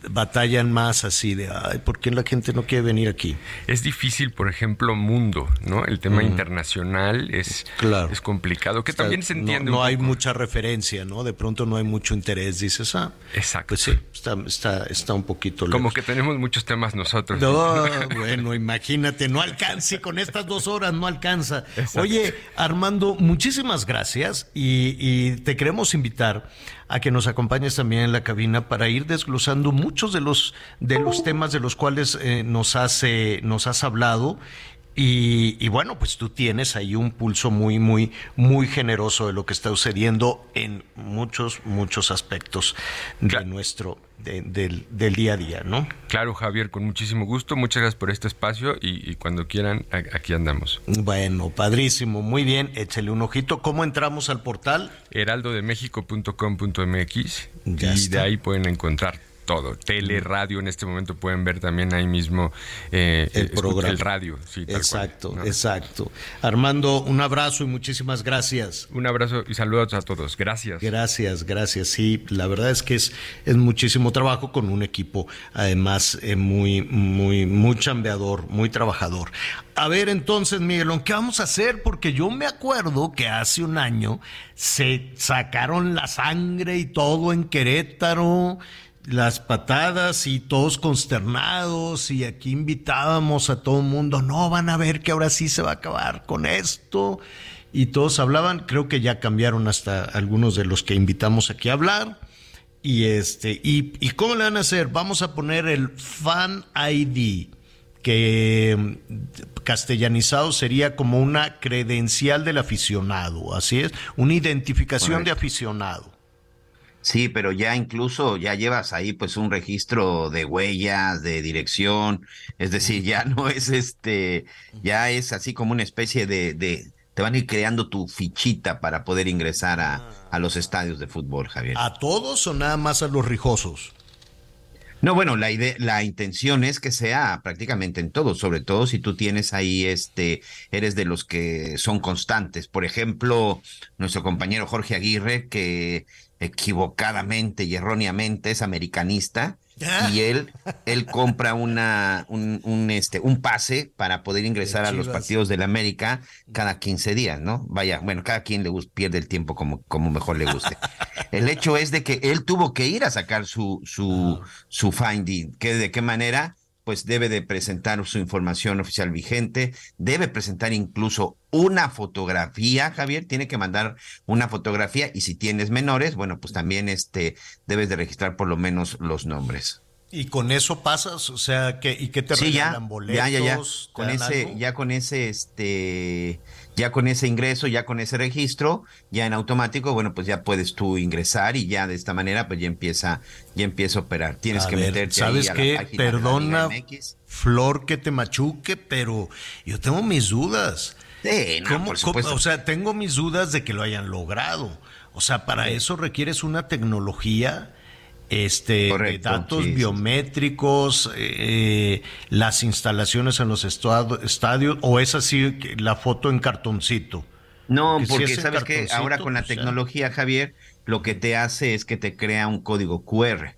batallan más así de, ay, ¿por qué la gente no quiere venir aquí? Es difícil, por ejemplo, mundo, ¿no? El tema internacional es, claro. es complicado, que también se entiende. No, hay mucha referencia, ¿no? De pronto no hay mucho interés, dices, ah. Exacto. Pues sí, está, está, está un poquito lejos. Como que tenemos muchos temas nosotros. No, (laughs) bueno, imagínate, no alcance, con estas dos horas no alcanza. Oye, Armando, muchísimas gracias y, y te queremos invitar a que nos acompañes también en la cabina para ir desglosando muchos de los de los temas de los cuales eh, nos has nos has hablado. Y, y, bueno, pues tú tienes ahí un pulso muy, muy, muy generoso de lo que está sucediendo en muchos, muchos aspectos de nuestro, del, del, día a día, ¿no? Claro, Javier, con muchísimo gusto. Muchas gracias por este espacio y, y cuando quieran, aquí andamos. Bueno, padrísimo, muy bien. Échale un ojito. ¿Cómo entramos al portal? heraldodemexico.com.mx y de ahí pueden encontrar todo. Tele, radio, en este momento pueden ver también ahí mismo eh, el programa. El radio, sí, tal Exacto, cual, ¿no? exacto. Armando, un abrazo y muchísimas gracias. Un abrazo y saludos a todos. Gracias. Gracias, gracias. Sí, la verdad es que es, es muchísimo trabajo con un equipo, además, eh, muy, muy, muy chambeador, muy trabajador. A ver, entonces, Miguelón, ¿qué vamos a hacer? Porque yo me acuerdo que hace un año se sacaron la sangre y todo en Querétaro las patadas y todos consternados y aquí invitábamos a todo el mundo, no van a ver que ahora sí se va a acabar con esto y todos hablaban, creo que ya cambiaron hasta algunos de los que invitamos aquí a hablar y este y, y cómo le van a hacer, vamos a poner el fan ID que castellanizado sería como una credencial del aficionado, así es, una identificación Correcto. de aficionado. Sí, pero ya incluso ya llevas ahí pues un registro de huellas, de dirección, es decir, ya (laughs) no es este, ya es así como una especie de, de te van a ir creando tu fichita para poder ingresar a, a los estadios de fútbol, Javier. ¿A todos o nada más a los rijosos? No, bueno, la idea, la intención es que sea prácticamente en todo, sobre todo si tú tienes ahí, este, eres de los que son constantes. Por ejemplo, nuestro compañero Jorge Aguirre, que equivocadamente y erróneamente es americanista, y él, él compra una, un, un, este, un pase para poder ingresar a los partidos de la América cada 15 días, ¿no? Vaya, bueno, cada quien le pierde el tiempo como, como mejor le guste. El hecho es de que él tuvo que ir a sacar su, su, su finding, que de qué manera, pues debe de presentar su información oficial vigente, debe presentar incluso una fotografía, Javier, tiene que mandar una fotografía y si tienes menores, bueno, pues también este debes de registrar por lo menos los nombres. ¿Y con eso pasas? O sea, ¿qué, ¿y qué te Sí, ya? ¿Boletos? ya, ya, ya. ¿Te Con ese, algo? ya con ese, este, ya con ese ingreso, ya con ese registro, ya en automático, bueno, pues ya puedes tú ingresar y ya de esta manera, pues ya empieza, ya empieza a operar. Tienes A que ver, meterte ¿Sabes ahí a qué? la página de la Perdona, MX. Flor, que te machuque, pero yo tengo mis dudas. Sí, no, ¿Cómo- por cómo- supuesto. o sea, tengo mis dudas de que lo hayan logrado. O sea, para eso requieres una tecnología este, Correcto, datos sí, biométricos, eh, las instalaciones en los estadios, o es así la foto en cartoncito. No, Porque si sabes que ahora con la pues tecnología, Javier, lo que te hace es que te crea un código QR.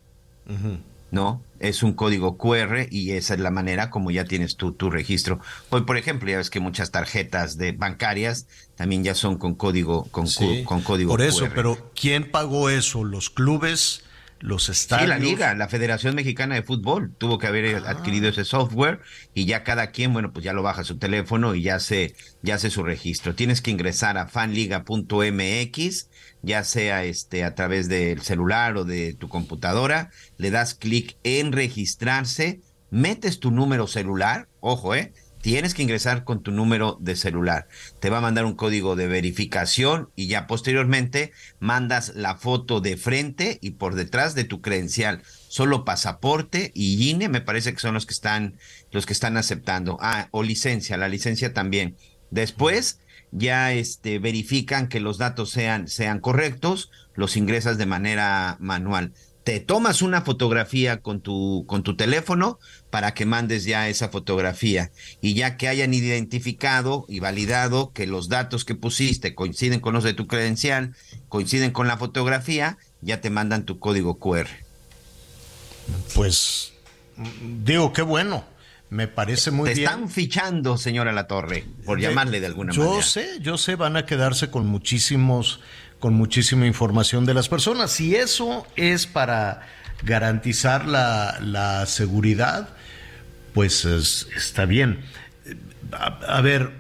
¿no? Es un código QR y esa es la manera como ya tienes tu, tu registro. Hoy, por ejemplo, ya ves que muchas tarjetas de bancarias también ya son con código, con, Sí, con código Por eso, QR. pero ¿quién pagó eso? ¿Los clubes? Los estadios. Sí, la liga, la Federación Mexicana de Fútbol tuvo que haber Ah. adquirido ese software y ya cada quien, bueno, pues ya lo baja a su teléfono y ya se ya hace su registro. Tienes que ingresar a fanliga.mx, ya sea este a través del celular o de tu computadora, le das clic en registrarse, metes tu número celular, ojo, eh, tienes que ingresar con tu número de celular. Te va a mandar un código de verificación y ya posteriormente mandas la foto de frente y por detrás de tu credencial. Solo pasaporte y INE me parece que son los que están los que están aceptando. Ah, o licencia, la licencia también. Después ya este verifican que los datos sean sean correctos, los ingresas de manera manual te tomas una fotografía con tu, con tu teléfono para que mandes ya esa fotografía. Y ya que hayan identificado y validado que los datos que pusiste coinciden con los de tu credencial, coinciden con la fotografía, ya te mandan tu código QR. Pues digo, qué bueno. Me parece muy te bien. están fichando, señora La Torre, por De- llamarle de alguna yo manera. sé, yo sé, van a quedarse con muchísimos, con muchísima información de las personas. Si eso es para garantizar la, la seguridad, pues es- está bien. A, a ver,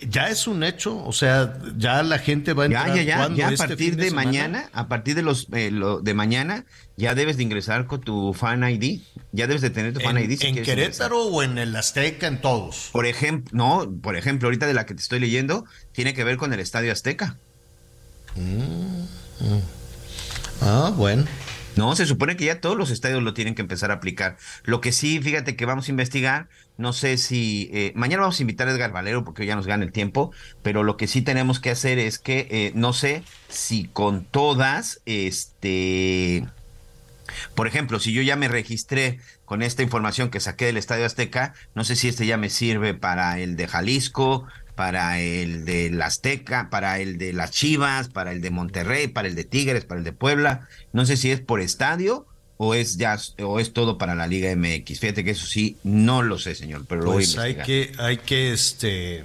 ya es un hecho, o sea, ya la gente va a Ya, entrar ya, ya, ¿cuándo? ya a ¿Este partir de, mañana, a partir de los eh, lo- de mañana, ya debes de ingresar con tu fan ID. Ya debes de tener tu fan ¿En, ID. si en ingresar. Querétaro o en el Azteca, en todos? Por ejemplo, no, por ejemplo, ahorita de la que te estoy leyendo, tiene que ver con el Estadio Azteca. Ah, bueno. No, se supone que ya todos los estadios lo tienen que empezar a aplicar. Lo que sí, fíjate que vamos a investigar, no sé si eh, mañana vamos a invitar a Edgar Valero porque ya nos gana el tiempo, pero lo que sí tenemos que hacer es que eh, no sé si con todas, este, por ejemplo, si yo ya me registré con esta información que saqué del Estadio Azteca, no sé si este ya me sirve para el de Jalisco, para el de la Azteca, para el de las Chivas, para el de Monterrey, para el de Tigres, para el de Puebla. No sé si es por estadio o es ya o es todo para la Liga MX. Fíjate que eso sí no lo sé, señor, pero lo voy a Pues hay que, hay que, este,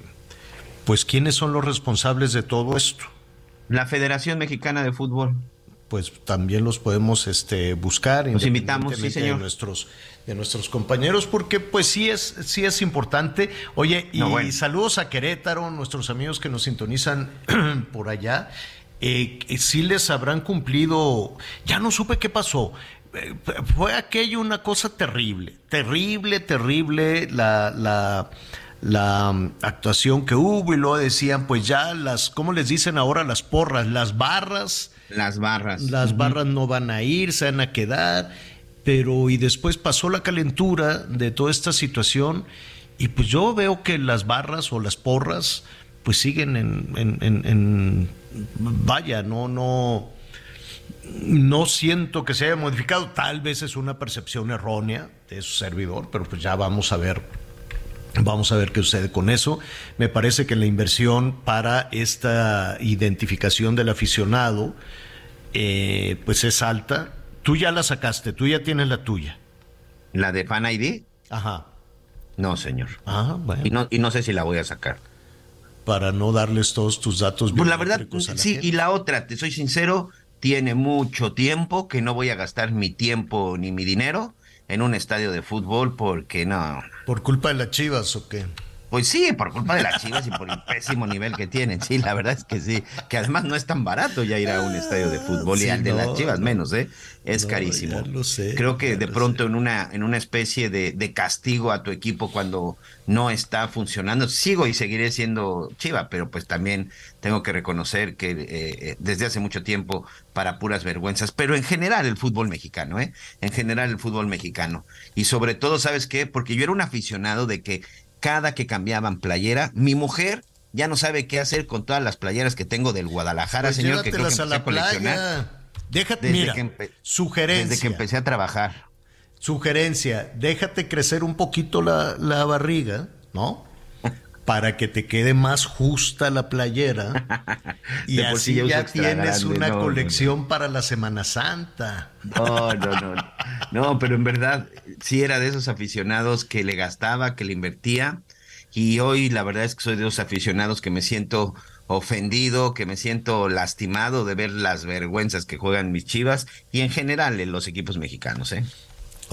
pues quiénes son los responsables de todo esto. La Federación Mexicana de Fútbol. Pues también los podemos, este, buscar. Los invitamos, sí, señor. De nuestros, de nuestros compañeros, porque pues sí es, sí es importante. Oye, y No, bueno. saludos a Querétaro, nuestros amigos que nos sintonizan (clears throat) por allá. Eh, sí les habrán cumplido. Ya no supe qué pasó. Eh, Fue aquello una cosa terrible, terrible, terrible la, la, la mm, actuación que hubo y luego decían, pues ya las, ¿cómo les dicen ahora las porras? Las barras. Las barras. Las barras no van a ir, se van a quedar, pero y después pasó la calentura de toda esta situación y pues yo veo que las barras o las porras pues siguen en, vaya, no, no, no siento que se haya modificado, tal vez es una percepción errónea de su servidor, pero pues ya vamos a ver Vamos a ver qué sucede con eso. Me parece que la inversión para esta identificación del aficionado, eh, pues es alta. Tú ya la sacaste, tú ya tienes la tuya. ¿La de Fan ID? Ajá. No, señor. Ah, bueno. Y no, y no sé si la voy a sacar. Para no darles todos tus datos. Pues la verdad, la sí, gente. y la otra, te soy sincero, tiene mucho tiempo que no voy a gastar mi tiempo ni mi dinero en un estadio de fútbol porque no. ¿Por culpa de las chivas o qué? Pues sí, por culpa de las chivas y por el pésimo nivel que tienen. Sí, la verdad es que sí. Que además no es tan barato ya ir a un estadio de fútbol y al de no, las chivas no. menos, ¿eh? Es No, carísimo. ya lo sé, Creo que de pronto en una, en una especie de, de castigo a tu equipo cuando no está funcionando. Sigo y seguiré siendo chiva, pero pues también tengo que reconocer que eh, eh, desde hace mucho tiempo para puras vergüenzas. Pero en general el fútbol mexicano, ¿eh? En general el fútbol mexicano. Y sobre todo, ¿sabes qué? Porque yo era un aficionado de que cada que cambiaban playera, mi mujer ya no sabe qué hacer con todas las playeras que tengo del Guadalajara, Pues señor, que creo que a a la playa. Déjate, Desde mira, que sugerencia. Desde que empecé a trabajar. Sugerencia, déjate crecer un poquito la, la barriga, ¿no? Para que te quede más justa la playera. (laughs) Y así ya tienes grande, una no, no, colección para la Semana Santa. No, no, no. No, pero en verdad sí era de esos aficionados que le gastaba, que le invertía. Y hoy la verdad es que soy de esos aficionados que me siento ofendido, que me siento lastimado de ver las vergüenzas que juegan mis chivas y en general en los equipos mexicanos, ¿eh?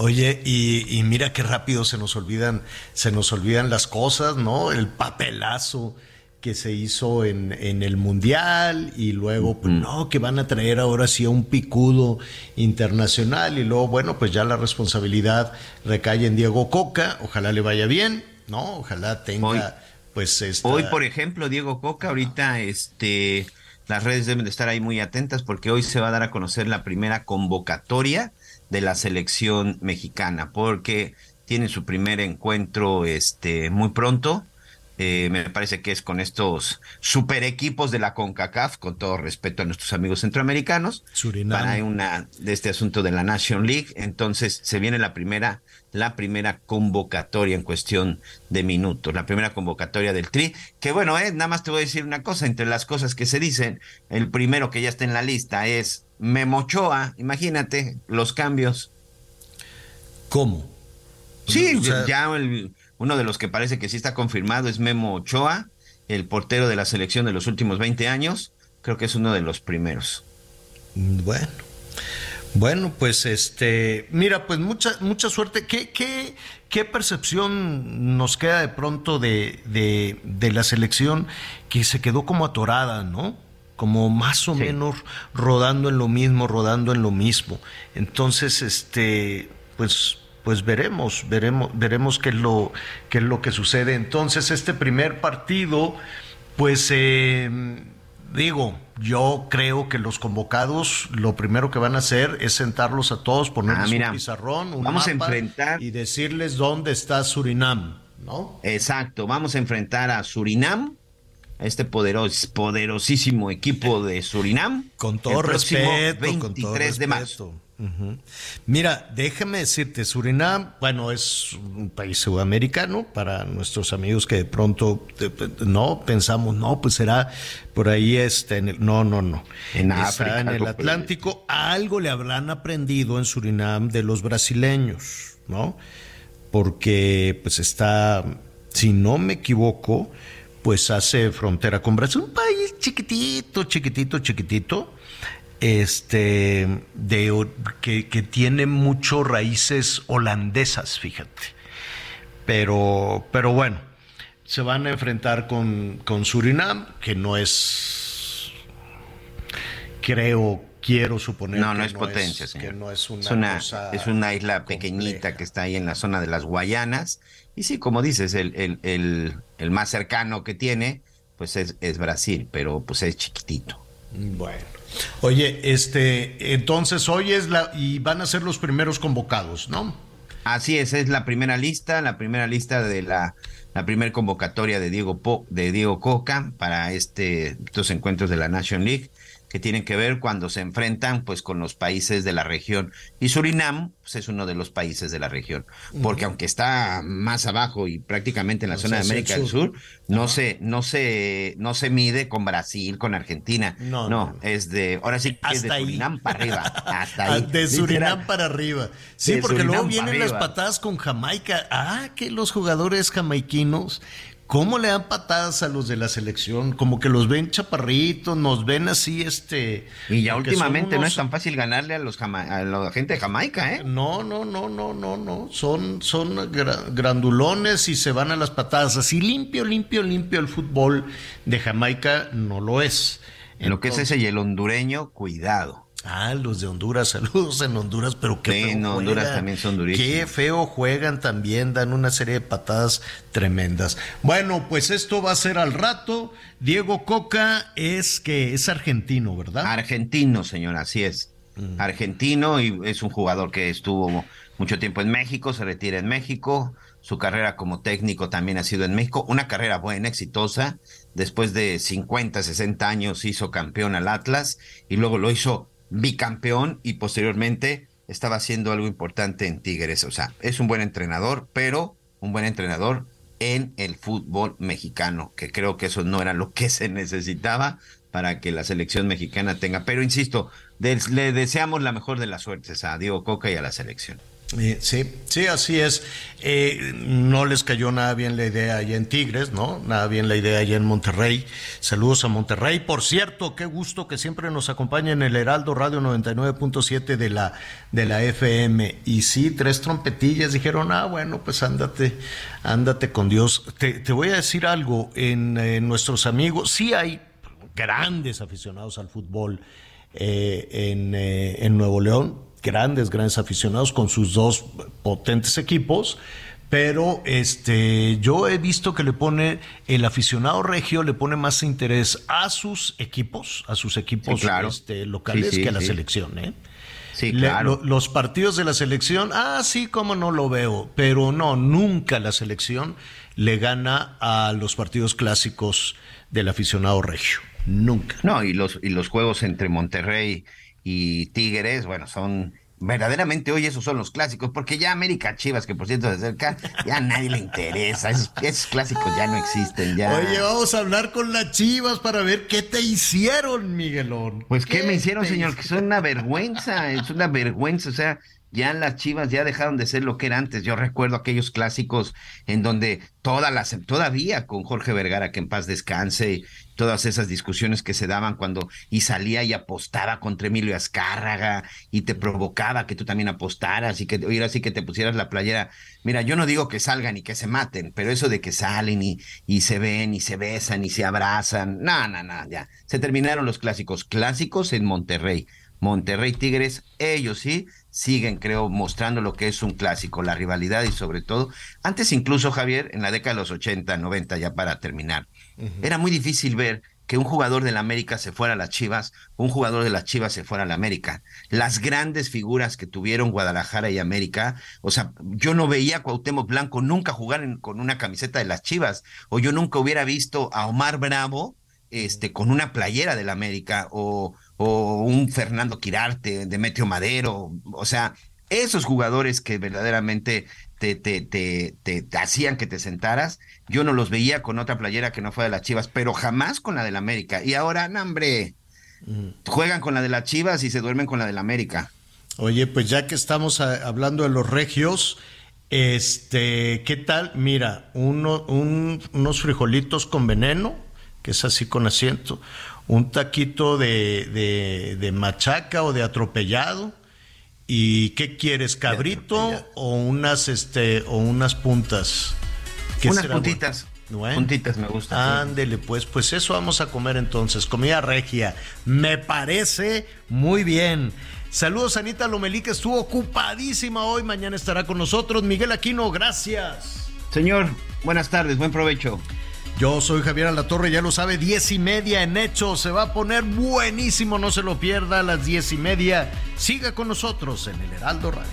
Oye, y, mira qué rápido se nos olvidan, se nos olvidan las cosas, ¿no? El papelazo que se hizo en, en el Mundial y luego, pues no, que van a traer ahora sí a un picudo internacional y luego, bueno, pues ya la responsabilidad recae en Diego Coca, ojalá le vaya bien, ¿no? Ojalá tenga, pues... Esta... Hoy, por ejemplo, Diego Coca, ahorita, este, las redes deben de estar ahí muy atentas porque hoy se va a dar a conocer la primera convocatoria de la selección mexicana, porque tiene su primer encuentro este, muy pronto. Eh, me parece que es con estos super equipos de la CONCACAF, con todo respeto a nuestros amigos centroamericanos, Surinam. para una de este asunto de la Nation League. Entonces se viene la primera, la primera convocatoria en cuestión de minutos, la primera convocatoria del Tri. Que bueno, eh, nada más te voy a decir una cosa, entre las cosas que se dicen, el primero que ya está en la lista es Memochoa, imagínate los cambios. ¿Cómo? Sí, ya uno de los que parece que sí está confirmado es Memo Ochoa, el portero de la selección de los últimos 20 años. Creo que es uno de los primeros. Bueno. Bueno, pues este, mira, pues mucha, mucha suerte. ¿Qué, qué, qué percepción nos queda de pronto de, de, de la selección que se quedó como atorada, ¿no? como más o menos rodando en lo mismo, rodando en lo mismo. Entonces, este, pues, pues veremos, veremos, veremos qué es lo, qué es lo que sucede. Entonces, este primer partido, pues eh, digo, yo creo que los convocados lo primero que van a hacer es sentarlos a todos, ponerles ah, un pizarrón, un vamos mapa a enfrentar y decirles dónde está Surinam, ¿no? Exacto, vamos a enfrentar a Surinam este poderos, poderosísimo equipo de Surinam. Con todo respeto, 23 con todo de marzo. Mira, déjame decirte, Surinam, bueno, es un país sudamericano para nuestros amigos que de pronto no pensamos, no, pues será por ahí este, en el, no, no, no. En Está África, en el Atlántico, algo le habrán aprendido en Surinam de los brasileños, ¿no? Porque pues está, si no me equivoco, pues hace frontera con Brasil, un país chiquitito, chiquitito, chiquitito, este, de, que, que tiene mucho raíces holandesas, fíjate. Pero, pero bueno, se van a enfrentar con, con Surinam, que no es, creo, quiero suponer No, no que es potencia, es, señor. que no es una, Es una, cosa es una isla pequeñita que está ahí en la zona de las Guayanas. Y sí, como dices, el, el, el, el más cercano que tiene, pues es, es Brasil, pero pues es chiquitito. Bueno. Oye, este, entonces hoy es la, y van a ser los primeros convocados, ¿no? Así es, es la primera lista, la primera lista de la, la primera convocatoria de Diego, Po- de Diego Coca para este, estos encuentros de la Nation League que tienen que ver cuando se enfrentan pues con los países de la región y Surinam pues, es uno de los países de la región porque aunque está más abajo y prácticamente en la O zona sea, de América del sur. No se no se no se mide con Brasil con Argentina No, no, no, es de ahora sí que es de Hasta ahí. Surinam para arriba (laughs) hasta Ah, ahí De Surinam para arriba. Sí, porque Surinam luego vienen las patadas con Jamaica. Ah, que los jugadores jamaiquinos, ¿cómo le dan patadas a los de la selección? Como que los ven chaparritos, nos ven así, este. y ya últimamente no es tan fácil ganarle a los jama- a la gente de Jamaica eh No, no, no, no, no, no. Son, son gra- grandulones y se van a las patadas. Así limpio, limpio, limpio el fútbol de Jamaica no lo es. lo que es ese y el hondureño cuidado Ah, los de Honduras, (laughs) saludos en Honduras, pero qué Sí, feo no, Honduras juegan. también son durísimos. Qué feo juegan también, dan una serie de patadas tremendas. Bueno, pues esto va a ser al rato. Diego Coca es que es argentino, ¿verdad? Argentino, señor, así es. Mm. Argentino y es un jugador que estuvo mucho tiempo en México, se retira en México. Su carrera como técnico también ha sido en México. Una carrera buena, exitosa. Después de 50, 60 años hizo campeón al Atlas y luego lo hizo bicampeón y posteriormente estaba haciendo algo importante en Tigres. O sea, es un buen entrenador, pero un buen entrenador en el fútbol mexicano, que creo que eso no era lo que se necesitaba para que la selección mexicana tenga. Pero insisto, le deseamos la mejor de las suertes a Diego Coca y a la selección. Eh, sí, sí, así es. Eh, no les cayó nada bien la idea allá en Tigres, ¿no? Nada bien la idea allá en Monterrey. Saludos a Monterrey. Por cierto, qué gusto que siempre nos acompaña en el Heraldo Radio 99.7 de la, de la FM. Y sí, tres trompetillas dijeron, ah, bueno, pues ándate, ándate con Dios. Te, voy a decir algo, en, nuestros amigos, sí hay grandes aficionados al fútbol eh, en, en Nuevo León grandes, grandes aficionados con sus dos potentes equipos. Pero este, yo he visto que le pone, el aficionado regio le pone más interés a sus equipos, a sus equipos este, locales que a la selección, ¿eh? Sí, claro. los partidos de la selección, ah, sí, como no lo veo, pero no, nunca la selección le gana a los partidos clásicos del aficionado regio. Nunca. No, y los, y los juegos entre Monterrey y Tigres, bueno, son verdaderamente hoy esos son los clásicos, porque ya América Chivas, que por cierto de cerca, ya a nadie le interesa, esos, clásicos ya no existen. Ya. Oye, vamos a hablar con las Chivas para ver qué te hicieron, Miguelón. Pues qué, me hicieron, señor, que son una vergüenza, es una vergüenza, o sea, ya las Chivas ya dejaron de ser lo que era antes. Yo recuerdo aquellos clásicos en donde todas las, todavía con Jorge Vergara, que en paz descanse, todas esas discusiones que se daban cuando y salía y apostaba contra Emilio Azcárraga y te provocaba que tú también apostaras y que hoy así que te pusieras la playera. Mira, yo no digo que salgan y que se maten, pero eso de que salen y, y se ven y se besan y se abrazan, no, no, no, ya. Se terminaron los clásicos. Clásicos en Monterrey. Monterrey Tigres, ellos sí siguen, creo, mostrando lo que es un clásico, la rivalidad y sobre todo, antes incluso, Javier, en la década de los 80, 90, ya para terminar, era muy difícil ver que un jugador de la América se fuera a las Chivas, un jugador de las Chivas se fuera a la América. Las grandes figuras que tuvieron Guadalajara y América, o sea, yo no veía a Cuauhtémoc Blanco nunca jugar con una camiseta de las Chivas, o yo nunca hubiera visto a Omar Bravo este, con una playera de la América, o, o un Fernando Quirarte, Demetrio Madero, o sea, esos jugadores que verdaderamente te, te, te, te, hacían que te sentaras, yo no los veía con otra playera que no fuera de las Chivas, pero jamás con la del América. Y ahora, no, hombre, juegan con la de las Chivas y se duermen con la del América. Oye, pues ya que estamos hablando de los regios, este, ¿qué tal? Mira, uno, unos frijolitos con veneno, que es así con asiento, un taquito de, de, machaca o de atropellado. ¿Y qué quieres, cabrito o unas este o unas puntas? unas puntitas. Puntitas me gusta. Ándele, pues, pues eso vamos a comer entonces. Comida regia. Me parece muy bien. Saludos, Anita Lomelí, que estuvo ocupadísima hoy. Mañana estará con nosotros. Miguel Aquino, gracias. Señor, buenas tardes, buen provecho. Yo soy Javier Alatorre, ya lo sabe, diez y media en hecho. Se va a poner buenísimo, no se lo pierda a las diez y media. Siga con nosotros en el Heraldo Radio.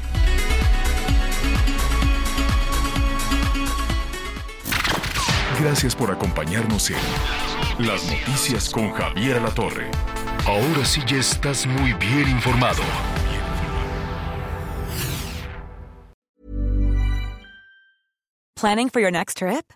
Gracias por acompañarnos en Las Noticias con Javier Alatorre. Ahora sí ya estás muy bien informado. Planning for your next trip?